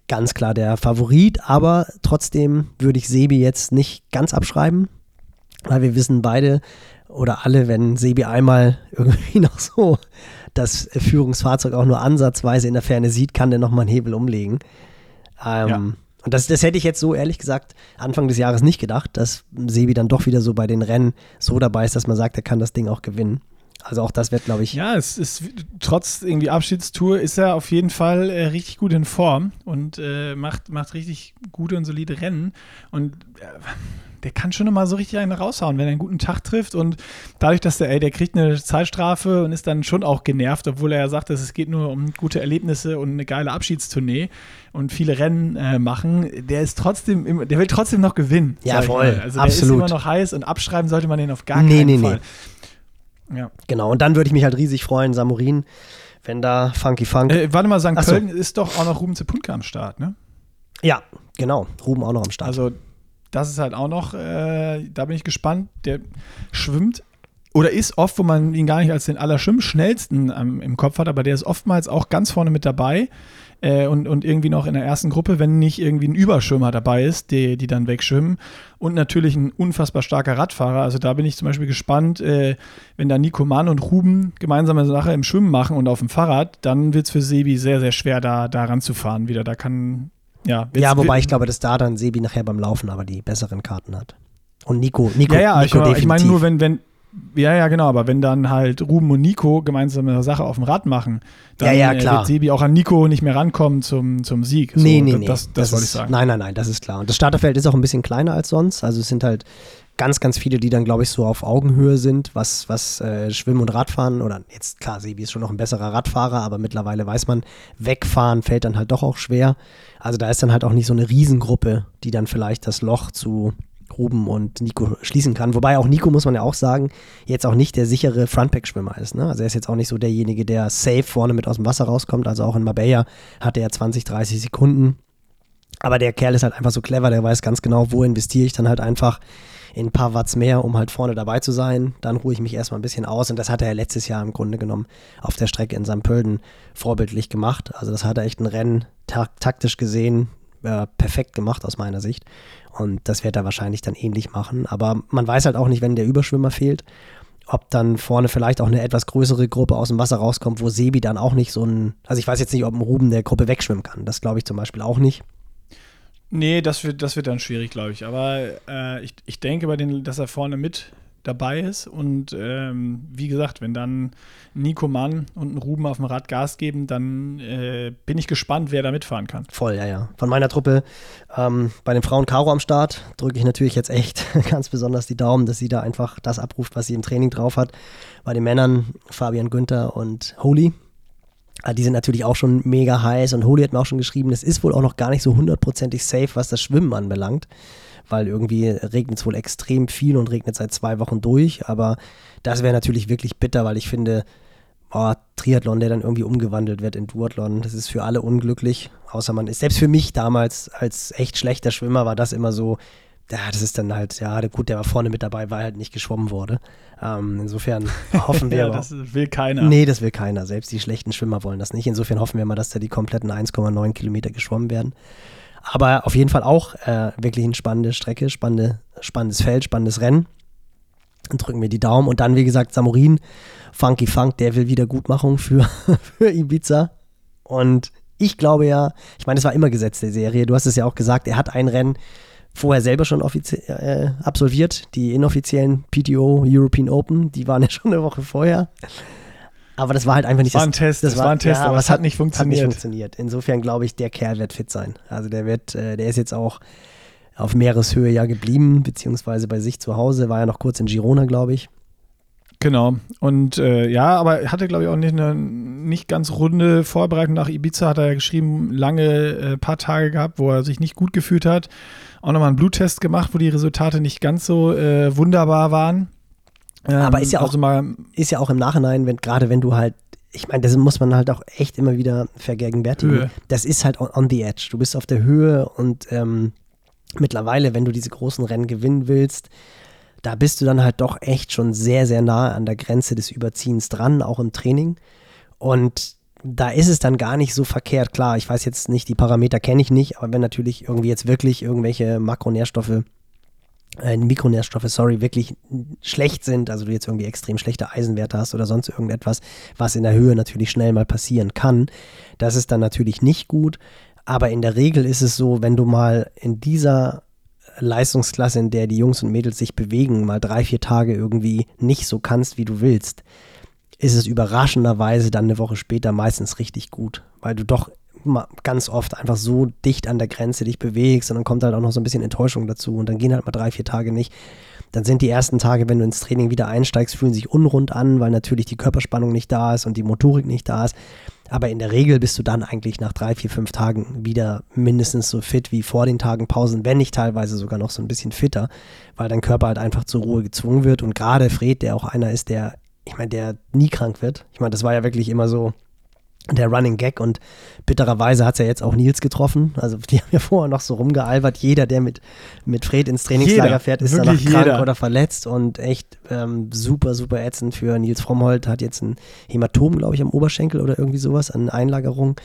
ganz klar der Favorit, aber trotzdem würde ich Sebi jetzt nicht ganz abschreiben, weil wir wissen beide oder alle, wenn Sebi einmal irgendwie noch so das Führungsfahrzeug auch nur ansatzweise in der Ferne sieht, kann der nochmal einen Hebel umlegen. Ähm, Ja. Und das, das hätte ich jetzt so ehrlich gesagt Anfang des Jahres nicht gedacht, dass Sebi dann doch wieder so bei den Rennen so dabei ist, dass man sagt, er kann das Ding auch gewinnen. Also auch das wird, glaube ich, Ja, es ist trotz irgendwie Abschiedstour ist er auf jeden Fall äh, richtig gut in Form und äh, macht, macht richtig gute und solide Rennen. Und äh, der kann schon immer so richtig einen raushauen, wenn er einen guten Tag trifft und dadurch, dass der, ey, der kriegt eine Zeitstrafe und ist dann schon auch genervt, obwohl er ja sagt, dass es geht nur um gute Erlebnisse und eine geile Abschiedstournee und viele Rennen äh, machen, der ist trotzdem, der will trotzdem noch gewinnen. Ja, voll, Also absolut. der ist immer noch heiß und abschreiben sollte man den auf gar Nee, keinen nee, Fall. nee. Ja. Genau, und dann würde ich mich halt riesig freuen, Samurin, wenn da Funky Funk. Äh, warte mal, St. Ach so. Köln ist doch auch noch Ruben Zepunka am Start, ne? ja, genau. Ruben auch noch am Start. Also, das ist halt auch noch, äh, da bin ich gespannt. Der schwimmt oder ist oft, wo man ihn gar nicht als den allerschwimmschnellsten ähm, im Kopf hat, aber der ist oftmals auch ganz vorne mit dabei äh, und, und irgendwie noch in der ersten Gruppe, wenn nicht irgendwie ein Überschwimmer dabei ist, die, die dann wegschwimmen. Und natürlich ein unfassbar starker Radfahrer. Also da bin ich zum Beispiel gespannt, äh, wenn da Nico Mann und Ruben gemeinsame Sache im Schwimmen machen und auf dem Fahrrad, dann wird es für Sebi sehr, sehr schwer, da, da ranzufahren wieder. Da kann, ja. ja, wobei ich glaube, dass da dann Sebi nachher beim Laufen aber die besseren Karten hat. Und Nico, Nico, Ja, ja, ich, Nico ich meine definitiv. nur, wenn, wenn, ja, ja, genau, aber wenn dann halt Ruben und Nico gemeinsame Sache auf dem Rad machen, dann Ja, ja, äh, klar. wird Sebi auch an Nico nicht mehr rankommen zum, zum Sieg. So, nee, nee, das, nee. Das, das, wollte ich sagen. Nein, nein, nein, das ist klar. Und das Starterfeld ist auch ein bisschen kleiner als sonst. Also es sind halt ganz, ganz viele, die dann, glaube ich, so auf Augenhöhe sind, was, was äh, Schwimmen und Radfahren oder jetzt klar, Sebi ist schon noch ein besserer Radfahrer, aber mittlerweile weiß man, wegfahren fällt dann halt doch auch schwer. Also da ist dann halt auch nicht so eine Riesengruppe, die dann vielleicht das Loch zu Ruben und Nico schließen kann. Wobei auch Nico, muss man ja auch sagen, jetzt auch nicht der sichere Frontpack-Schwimmer ist. Ne? Also er ist jetzt auch nicht so derjenige, der safe vorne mit aus dem Wasser rauskommt. Also auch in Marbella hatte er 20, 30 Sekunden. Aber der Kerl ist halt einfach so clever, der weiß ganz genau, wo investiere ich dann halt einfach in ein paar Watts mehr, um halt vorne dabei zu sein. Dann ruhe ich mich erstmal ein bisschen aus. Und das hat er ja letztes Jahr im Grunde genommen auf der Strecke in St. Pölten vorbildlich gemacht. Also das hat er echt ein Rennen ta taktisch gesehen äh, perfekt gemacht aus meiner Sicht. Und das wird er wahrscheinlich dann ähnlich machen. Aber man weiß halt auch nicht, wenn der Überschwimmer fehlt, ob dann vorne vielleicht auch eine etwas größere Gruppe aus dem Wasser rauskommt, wo Sebi dann auch nicht so ein, also ich weiß jetzt nicht, ob ein Ruben der Gruppe wegschwimmen kann. Das glaube ich zum Beispiel auch nicht. Nee, das wird, das wird dann schwierig, glaube ich. Aber äh, ich, ich denke bei den, dass er vorne mit dabei ist. Und ähm, wie gesagt, wenn dann Nico Mann und ein Ruben auf dem Rad Gas geben, dann äh, bin ich gespannt, wer da mitfahren kann. Voll, ja, ja. Von meiner Truppe ähm, bei den Frauen Caro am Start drücke ich natürlich jetzt echt ganz besonders die Daumen, dass sie da einfach das abruft, was sie im Training drauf hat. Bei den Männern Fabian Günther und Holy. Ah, Die sind natürlich auch schon mega heiß und Holy hat mir auch schon geschrieben, es ist wohl auch noch gar nicht so hundertprozentig safe, was das Schwimmen anbelangt, weil irgendwie regnet es wohl extrem viel und regnet seit zwei Wochen durch, aber das wäre natürlich wirklich bitter, weil ich finde, oh, Triathlon, der dann irgendwie umgewandelt wird in Duathlon, das ist für alle unglücklich, außer man ist, selbst für mich damals als echt schlechter Schwimmer war das immer so, ja, das ist dann halt, ja, gut, der war vorne mit dabei, weil halt nicht geschwommen wurde. Ähm, insofern hoffen wir Ja, aber das will keiner. Nee, das will keiner. Selbst die schlechten Schwimmer wollen das nicht. Insofern hoffen wir mal, dass da die kompletten 1,9 Kilometer geschwommen werden. Aber auf jeden Fall auch äh, wirklich eine spannende Strecke, spannende, spannendes Feld, spannendes Rennen. Dann drücken wir die Daumen. Und dann, wie gesagt, Samurin, Funky Funk, der will Wiedergutmachung für, für Ibiza. Und ich glaube ja, ich meine, es war immer Gesetz der Serie. Du hast es ja auch gesagt, er hat ein Rennen vorher selber schon äh, absolviert. Die inoffiziellen PTO European Open, die waren ja schon eine Woche vorher. Aber das war halt einfach nicht Das war ein Test, das war ein Test, aber es hat nicht Hat funktioniert. nicht funktioniert. Insofern glaube ich, der Kerl wird fit sein. Also der wird, äh, der ist jetzt auch auf Meereshöhe ja geblieben, beziehungsweise bei sich zu Hause, war ja noch kurz in Girona, glaube ich. Genau. Und äh, ja, aber er hatte, glaube ich, auch nicht eine nicht ganz runde Vorbereitung nach Ibiza, hat er ja geschrieben, lange äh, paar Tage gehabt, wo er sich nicht gut gefühlt hat. Auch nochmal einen Bluttest gemacht, wo die Resultate nicht ganz so äh, wunderbar waren. Ähm, Aber ist ja auch- Also mal, Ist ja auch im Nachhinein, wenn, gerade wenn du halt, ich meine, das muss man halt auch echt immer wieder vergegenwärtigen. Höhe. Das ist halt on, on the edge. Du bist auf der Höhe und ähm, mittlerweile, wenn du diese großen Rennen gewinnen willst, da bist du dann halt doch echt schon sehr, sehr nah an der Grenze des Überziehens dran, auch im Training. Und da ist es dann gar nicht so verkehrt. Klar, ich weiß jetzt nicht, die Parameter kenne ich nicht, aber wenn natürlich irgendwie jetzt wirklich irgendwelche Makronährstoffe, äh, Mikronährstoffe, sorry, wirklich schlecht sind, also du jetzt irgendwie extrem schlechte Eisenwerte hast oder sonst irgendetwas, was in der Höhe natürlich schnell mal passieren kann, das ist dann natürlich nicht gut. Aber in der Regel ist es so, wenn du mal in dieser Leistungsklasse, in der die Jungs und Mädels sich bewegen, mal drei, vier Tage irgendwie nicht so kannst, wie du willst, ist es überraschenderweise dann eine Woche später meistens richtig gut, weil du doch ganz oft einfach so dicht an der Grenze dich bewegst und dann kommt halt auch noch so ein bisschen Enttäuschung dazu und dann gehen halt mal drei, vier Tage nicht. Dann sind die ersten Tage, wenn du ins Training wieder einsteigst, fühlen sich unrund an, weil natürlich die Körperspannung nicht da ist und die Motorik nicht da ist. Aber in der Regel bist du dann eigentlich nach drei, vier, fünf Tagen wieder mindestens so fit wie vor den Tagen Pausen, wenn nicht teilweise sogar noch so ein bisschen fitter, weil dein Körper halt einfach zur Ruhe gezwungen wird. Und gerade Fred, der auch einer ist, der, ich meine, der nie krank wird. Ich meine, das war ja wirklich immer so, der Running Gag und bittererweise hat es ja jetzt auch Nils getroffen. Also die haben ja vorher noch so rumgealbert. Jeder, der mit, mit Fred ins Trainingslager jeder, fährt, ist danach krank jeder. oder verletzt und echt ähm, super, super ätzend für Nils Frommholt. Hat jetzt ein Hämatom, glaube ich, am Oberschenkel oder irgendwie sowas, an Einlagerung.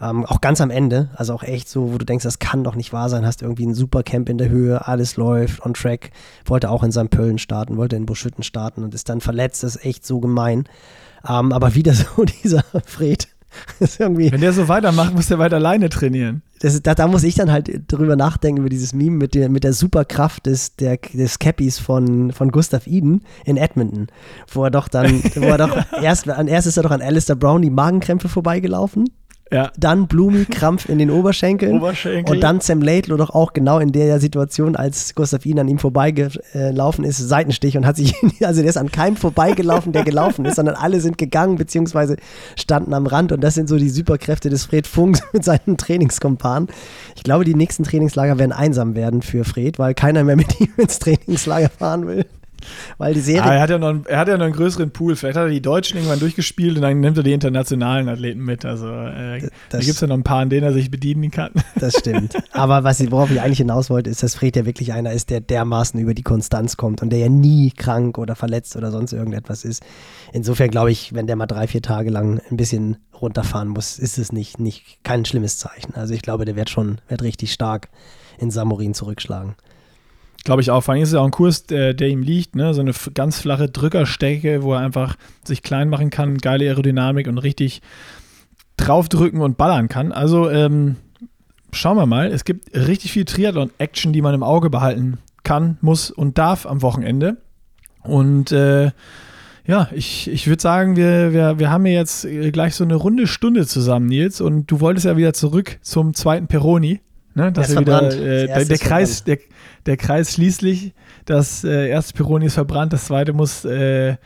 Ähm, auch ganz am Ende, also auch echt so, wo du denkst, das kann doch nicht wahr sein, hast irgendwie ein super Camp in der Höhe, alles läuft, on track, wollte auch in St. Pöllen starten, wollte in Buschütten starten und ist dann verletzt, das ist echt so gemein. Ähm, aber wieder so dieser Fred, Wenn der so weitermacht, muss der weiter alleine trainieren. Das, da, da, muss ich dann halt drüber nachdenken, über dieses Meme mit der, mit der Superkraft des, der, des Cappies von, von Gustav Eden in Edmonton. Wo er doch dann, wo er doch erst, erst ist er doch an Alistair Brown die Magenkrämpfe vorbeigelaufen ja. Dann Blumi, Krampf in den Oberschenkeln. Oberschenkel. Und dann Sam Laidlow doch auch genau in der Situation, als Gustav Ihn an ihm vorbeigelaufen ist, Seitenstich und hat sich, also der ist an keinem vorbeigelaufen, der gelaufen ist, sondern alle sind gegangen, beziehungsweise standen am Rand. Und das sind so die Superkräfte des Fred Funks mit seinen Trainingskompanen. Ich glaube, die nächsten Trainingslager werden einsam werden für Fred, weil keiner mehr mit ihm ins Trainingslager fahren will. Weil die Serie. Ah, er, hat ja noch einen, er hat ja noch einen größeren Pool. Vielleicht hat er die Deutschen irgendwann durchgespielt und dann nimmt er die internationalen Athleten mit. Also äh, das, da gibt es ja noch ein paar, an denen er sich bedienen kann. Das stimmt. Aber was ich, worauf ich eigentlich hinaus wollte, ist, dass Fred ja wirklich einer ist, der dermaßen über die Konstanz kommt und der ja nie krank oder verletzt oder sonst irgendetwas ist. Insofern glaube ich, wenn der mal drei, vier Tage lang ein bisschen runterfahren muss, ist es nicht, nicht kein schlimmes Zeichen. Also ich glaube, der wird schon wird richtig stark in Samorin zurückschlagen. Glaube ich auch. Vor allem ist es ja auch ein Kurs, der, der ihm liegt, ne? So eine ganz flache Drückerstecke, wo er einfach sich klein machen kann, geile Aerodynamik und richtig draufdrücken und ballern kann. Also ähm, schauen wir mal. Es gibt richtig viel Triathlon-Action, die man im Auge behalten kann, muss und darf am Wochenende. Und äh, ja, ich, ich würde sagen, wir, wir, wir haben jetzt gleich so eine runde Stunde zusammen, Nils. Und du wolltest ja wieder zurück zum zweiten Peroni. Ne, dass er wieder, äh, der, der Kreis, der, der Kreis schließlich, das äh, erste Pironi ist verbrannt, das zweite muss äh,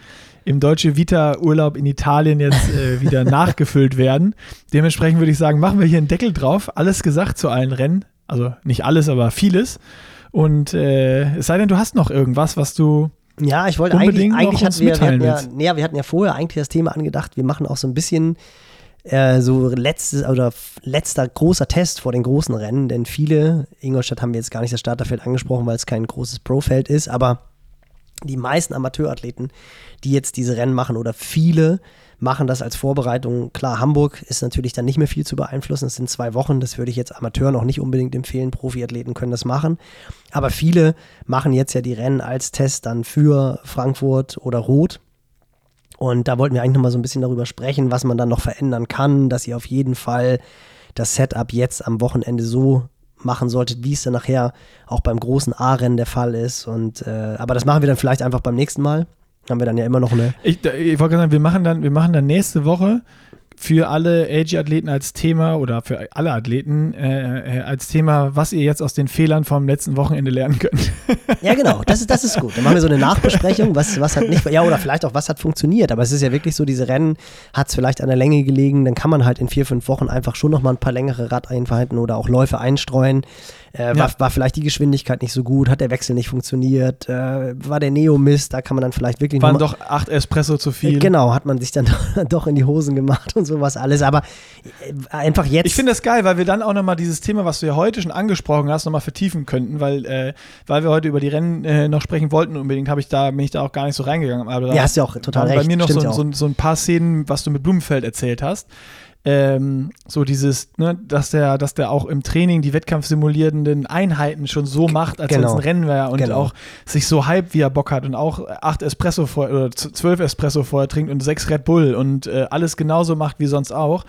im Deutsche Vita-Urlaub in Italien jetzt äh, wieder nachgefüllt werden. Dementsprechend würde ich sagen, machen wir hier einen Deckel drauf. Alles gesagt zu allen Rennen. Also nicht alles, aber vieles. Und äh, es sei denn, du hast noch irgendwas, was du ja, ich wollte eigentlich, eigentlich hatten wir, wir hatten ja, nee, wir hatten ja vorher eigentlich das Thema angedacht, wir machen auch so ein bisschen äh, so letztes oder letzter großer Test vor den großen Rennen, denn viele, Ingolstadt haben wir jetzt gar nicht das Starterfeld angesprochen, weil es kein großes Profeld ist, aber die meisten Amateurathleten, die jetzt diese Rennen machen oder viele, machen das als Vorbereitung. Klar, Hamburg ist natürlich dann nicht mehr viel zu beeinflussen. Es sind zwei Wochen, das würde ich jetzt Amateuren auch nicht unbedingt empfehlen. Profiathleten können das machen. Aber viele machen jetzt ja die Rennen als Test dann für Frankfurt oder Rot. Und da wollten wir eigentlich nochmal so ein bisschen darüber sprechen, was man dann noch verändern kann, dass ihr auf jeden Fall das Setup jetzt am Wochenende so machen solltet, wie es dann nachher auch beim großen A-Rennen der Fall ist. Und äh, aber das machen wir dann vielleicht einfach beim nächsten Mal. Haben wir dann ja immer noch eine. Ich, ich wollte sagen, wir machen dann, wir machen dann nächste Woche für alle AG-Athleten als Thema oder für alle Athleten äh, äh, als Thema, was ihr jetzt aus den Fehlern vom letzten Wochenende lernen könnt. Ja, genau, das ist, das ist gut. Dann machen wir so eine Nachbesprechung, was, was hat nicht, ja, oder vielleicht auch, was hat funktioniert. Aber es ist ja wirklich so, diese Rennen hat es vielleicht an der Länge gelegen, dann kann man halt in vier, fünf Wochen einfach schon nochmal ein paar längere Radeinheiten oder auch Läufe einstreuen. Äh, ja. war, war, vielleicht die Geschwindigkeit nicht so gut, hat der Wechsel nicht funktioniert, äh, war der Neo Mist, da kann man dann vielleicht wirklich Waren doch acht Espresso zu viel. Äh, genau, hat man sich dann doch in die Hosen gemacht und sowas alles, aber äh, einfach jetzt. Ich finde das geil, weil wir dann auch nochmal dieses Thema, was du ja heute schon angesprochen hast, nochmal vertiefen könnten, weil, äh, weil wir heute über die Rennen äh, noch sprechen wollten unbedingt, habe ich da, bin ich da auch gar nicht so reingegangen. Aber ja, hast du auch total recht. Bei mir noch so, so, so ein paar Szenen, was du mit Blumenfeld erzählt hast ähm, so dieses, ne, dass der, dass der auch im Training die wettkampfsimulierenden Einheiten schon so macht, als genau. wenn es ein Rennen wäre und genau. auch sich so hype, wie er Bock hat und auch acht Espresso vor, oder zwölf Espresso vorher trinkt und sechs Red Bull und äh, alles genauso macht wie sonst auch.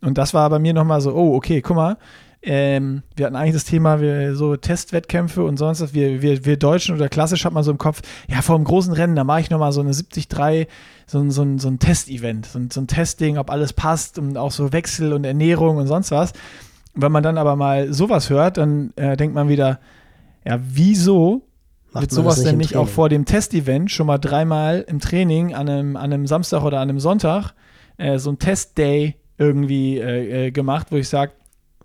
Und das war bei mir nochmal so, oh, okay, guck mal, ähm, wir hatten eigentlich das Thema, wir, so Testwettkämpfe und sonst was. Wir, wir, wir Deutschen oder klassisch hat man so im Kopf, ja, vor einem großen Rennen, da mache ich nochmal so eine 73, so ein, so ein, so ein Testevent, so ein, so ein Testing, ob alles passt und auch so Wechsel und Ernährung und sonst was. wenn man dann aber mal sowas hört, dann äh, denkt man wieder, ja, wieso Macht wird sowas nicht denn nicht auch vor dem Testevent schon mal dreimal im Training an einem, an einem Samstag oder an einem Sonntag äh, so ein Testday irgendwie äh, äh gemacht, wo ich sage,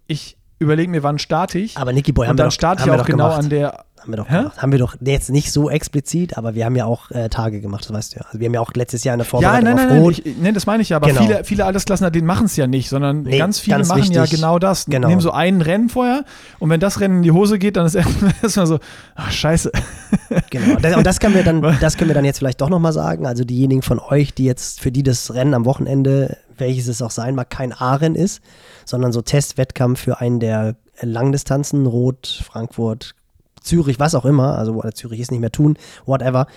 ich überlege mir, wann starte ich. Aber Nicky Boy, und haben dann starte ich auch genau gemacht. an der haben wir doch Hä? gemacht. Haben wir doch jetzt nicht so explizit, aber wir haben ja auch äh, Tage gemacht, das weißt du ja. Also wir haben ja auch letztes Jahr eine Vorbereitung ja, nein, nein, auf Rot. Nein, nee, das meine ich ja, aber genau. viele, viele Altersklassen, denen machen es ja nicht, sondern nee, ganz viele ganz machen wichtig. ja genau das. Genau. Nehmen so ein Rennen vorher und wenn das Rennen in die Hose geht, dann ist erstmal so, ach scheiße. Genau, und das können wir dann, das können wir dann jetzt vielleicht doch nochmal sagen. Also diejenigen von euch, die jetzt, für die das Rennen am Wochenende, welches es auch sein mag, kein A-Rennen ist, sondern so Testwettkampf für einen der Langdistanzen, Rot, Frankfurt, Zürich, was auch immer, also Zürich ist nicht mehr tun, whatever.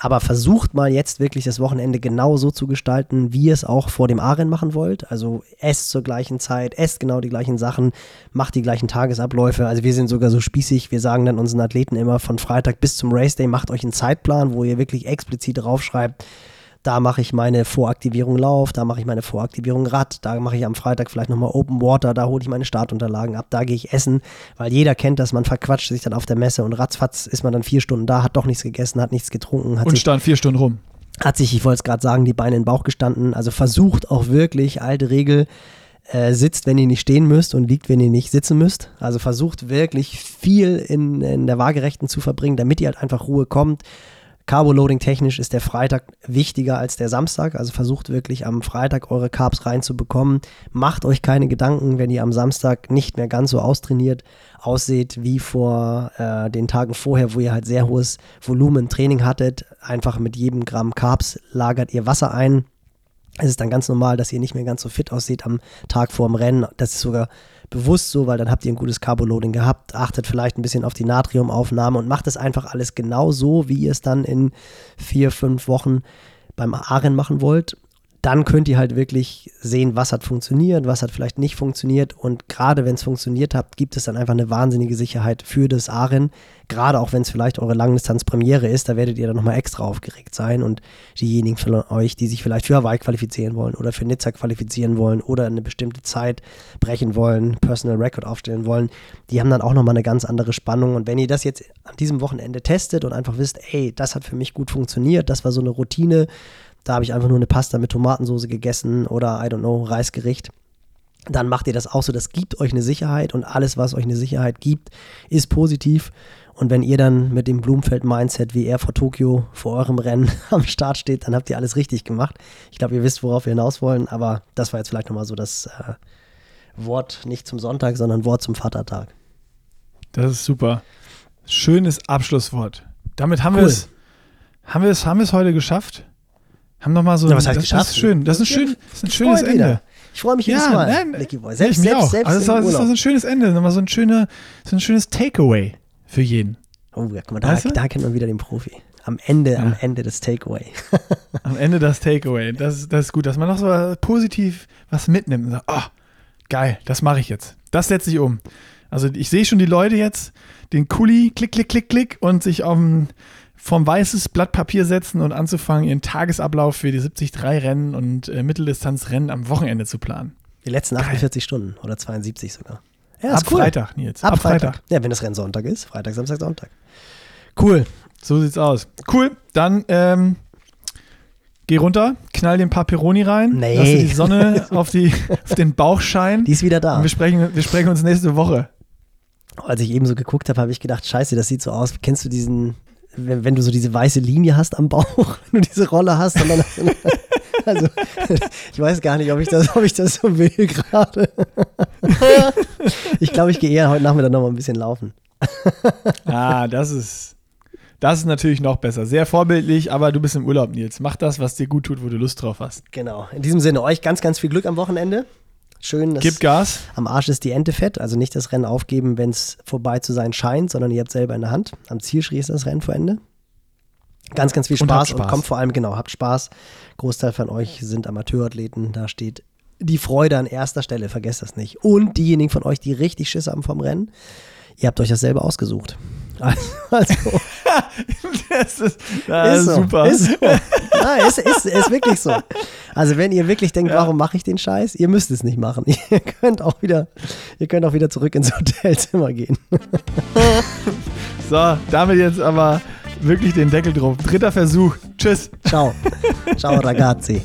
Aber versucht mal jetzt wirklich das Wochenende genau so zu gestalten, wie ihr es auch vor dem Aren machen wollt. Also esst zur gleichen Zeit, esst genau die gleichen Sachen, macht die gleichen Tagesabläufe. Also wir sind sogar so spießig, wir sagen dann unseren Athleten immer von Freitag bis zum Race Day, macht euch einen Zeitplan, wo ihr wirklich explizit draufschreibt, da mache ich meine Voraktivierung Lauf, da mache ich meine Voraktivierung Rad, da mache ich am Freitag vielleicht nochmal Open Water, da hole ich meine Startunterlagen ab, da gehe ich essen, weil jeder kennt das, man verquatscht sich dann auf der Messe und ratzfatz ist man dann vier Stunden da, hat doch nichts gegessen, hat nichts getrunken. Hat und sich, stand vier Stunden rum. Hat sich, ich wollte es gerade sagen, die Beine in den Bauch gestanden. Also versucht auch wirklich, alte Regel, äh, sitzt, wenn ihr nicht stehen müsst und liegt, wenn ihr nicht sitzen müsst. Also versucht wirklich viel in, in der Waagerechten zu verbringen, damit ihr halt einfach Ruhe kommt. Carboloading technisch ist der Freitag wichtiger als der Samstag. Also versucht wirklich am Freitag eure Carbs reinzubekommen. Macht euch keine Gedanken, wenn ihr am Samstag nicht mehr ganz so austrainiert ausseht wie vor äh, den Tagen vorher, wo ihr halt sehr hohes Volumen Training hattet. Einfach mit jedem Gramm Carbs lagert ihr Wasser ein. Es ist dann ganz normal, dass ihr nicht mehr ganz so fit aussieht am Tag vor dem Rennen. Das ist sogar bewusst so, weil dann habt ihr ein gutes Carboloading gehabt, achtet vielleicht ein bisschen auf die Natriumaufnahme und macht es einfach alles genau so, wie ihr es dann in vier, fünf Wochen beim Aren machen wollt dann könnt ihr halt wirklich sehen, was hat funktioniert, was hat vielleicht nicht funktioniert. Und gerade wenn es funktioniert hat, gibt es dann einfach eine wahnsinnige Sicherheit für das AREN. Gerade auch wenn es vielleicht eure Langdistanz-Premiere ist, da werdet ihr dann nochmal extra aufgeregt sein. Und diejenigen von euch, die sich vielleicht für Hawaii qualifizieren wollen oder für Nizza qualifizieren wollen oder eine bestimmte Zeit brechen wollen, Personal Record aufstellen wollen, die haben dann auch nochmal eine ganz andere Spannung. Und wenn ihr das jetzt an diesem Wochenende testet und einfach wisst, ey, das hat für mich gut funktioniert, das war so eine Routine, da habe ich einfach nur eine Pasta mit Tomatensauce gegessen oder, I don't know, Reisgericht. Dann macht ihr das auch so. Das gibt euch eine Sicherheit und alles, was euch eine Sicherheit gibt, ist positiv. Und wenn ihr dann mit dem Blumenfeld-Mindset wie er vor Tokio vor eurem Rennen am Start steht, dann habt ihr alles richtig gemacht. Ich glaube, ihr wisst, worauf wir hinaus wollen, aber das war jetzt vielleicht nochmal so das äh, Wort nicht zum Sonntag, sondern Wort zum Vatertag. Das ist super. Schönes Abschlusswort. Damit haben cool. wir es haben wir es haben wir es heute geschafft. Haben noch mal so. Ja, was heißt das, geschafft? Das ist schön. Das ist ein, schön, das ist ein schönes Ende. Wieder. Ich freue mich jedes ja, Mal. Nein, Nicky Boy. Selbst, selbst, auch. selbst also das, ist, das ist ein schönes Ende. Nochmal so ein, schöner, so ein schönes Takeaway für jeden. Oh, ja, guck mal, da, da kennt man wieder den Profi. Am Ende, ja. am Ende des Takeaway. am Ende das Takeaway. Das, das ist gut, dass man noch so positiv was mitnimmt und sagt, oh, geil, das mache ich jetzt. Das setze ich um. Also ich sehe schon die Leute jetzt, den Kuli, klick, klick, klick, klick und sich auf dem vom weißes Blatt Papier setzen und anzufangen, ihren Tagesablauf für die 73-Rennen und äh, Mitteldistanzrennen am Wochenende zu planen. Die letzten 48 Geil. Stunden oder 72 sogar. Ja, Ab cool. Freitag, Nils. Ab, Ab Freitag. Freitag. Ja, wenn das Rennen Sonntag ist. Freitag, Samstag, Sonntag. Cool. So sieht's aus. Cool. Dann ähm, geh runter, knall den Paperoni rein, nee. lass die Sonne auf, die, auf den Bauch scheinen. Die ist wieder da. Und wir sprechen, wir sprechen uns nächste Woche. Als ich eben so geguckt habe, habe ich gedacht, scheiße, das sieht so aus. Kennst du diesen wenn, wenn, du so diese weiße Linie hast am Bauch, wenn du diese Rolle hast. Dann, also, ich weiß gar nicht, ob ich das, ob ich das so will gerade. ich glaube, ich gehe eher heute Nachmittag noch mal ein bisschen laufen. ah, das ist, das ist natürlich noch besser. Sehr vorbildlich, aber du bist im Urlaub, Nils. Mach das, was dir gut tut, wo du Lust drauf hast. Genau. In diesem Sinne, euch ganz, ganz viel Glück am Wochenende. Schön, dass Gib Gas. am Arsch ist die Ente fett. Also nicht das Rennen aufgeben, wenn es vorbei zu sein scheint, sondern ihr habt selber in der Hand. Am Zielschrie ist das Rennen vor Ende. Ganz, ganz viel Spaß und, und kommt vor allem, genau, habt Spaß. Großteil von euch sind Amateurathleten. Da steht die Freude an erster Stelle, vergesst das nicht. Und diejenigen von euch, die richtig Schiss haben vom Rennen, ihr habt euch dasselbe ausgesucht. Also, das ist, das ist so, super. Ist, so. Nein, ist, ist, ist wirklich so. Also wenn ihr wirklich denkt, Ja. warum mache ich den Scheiß, ihr müsst es nicht machen. Ihr könnt auch wieder, ihr könnt auch wieder zurück ins Hotelzimmer gehen. So, damit jetzt aber wirklich den Deckel drauf. Dritter Versuch. Tschüss. Ciao. Ciao ragazzi.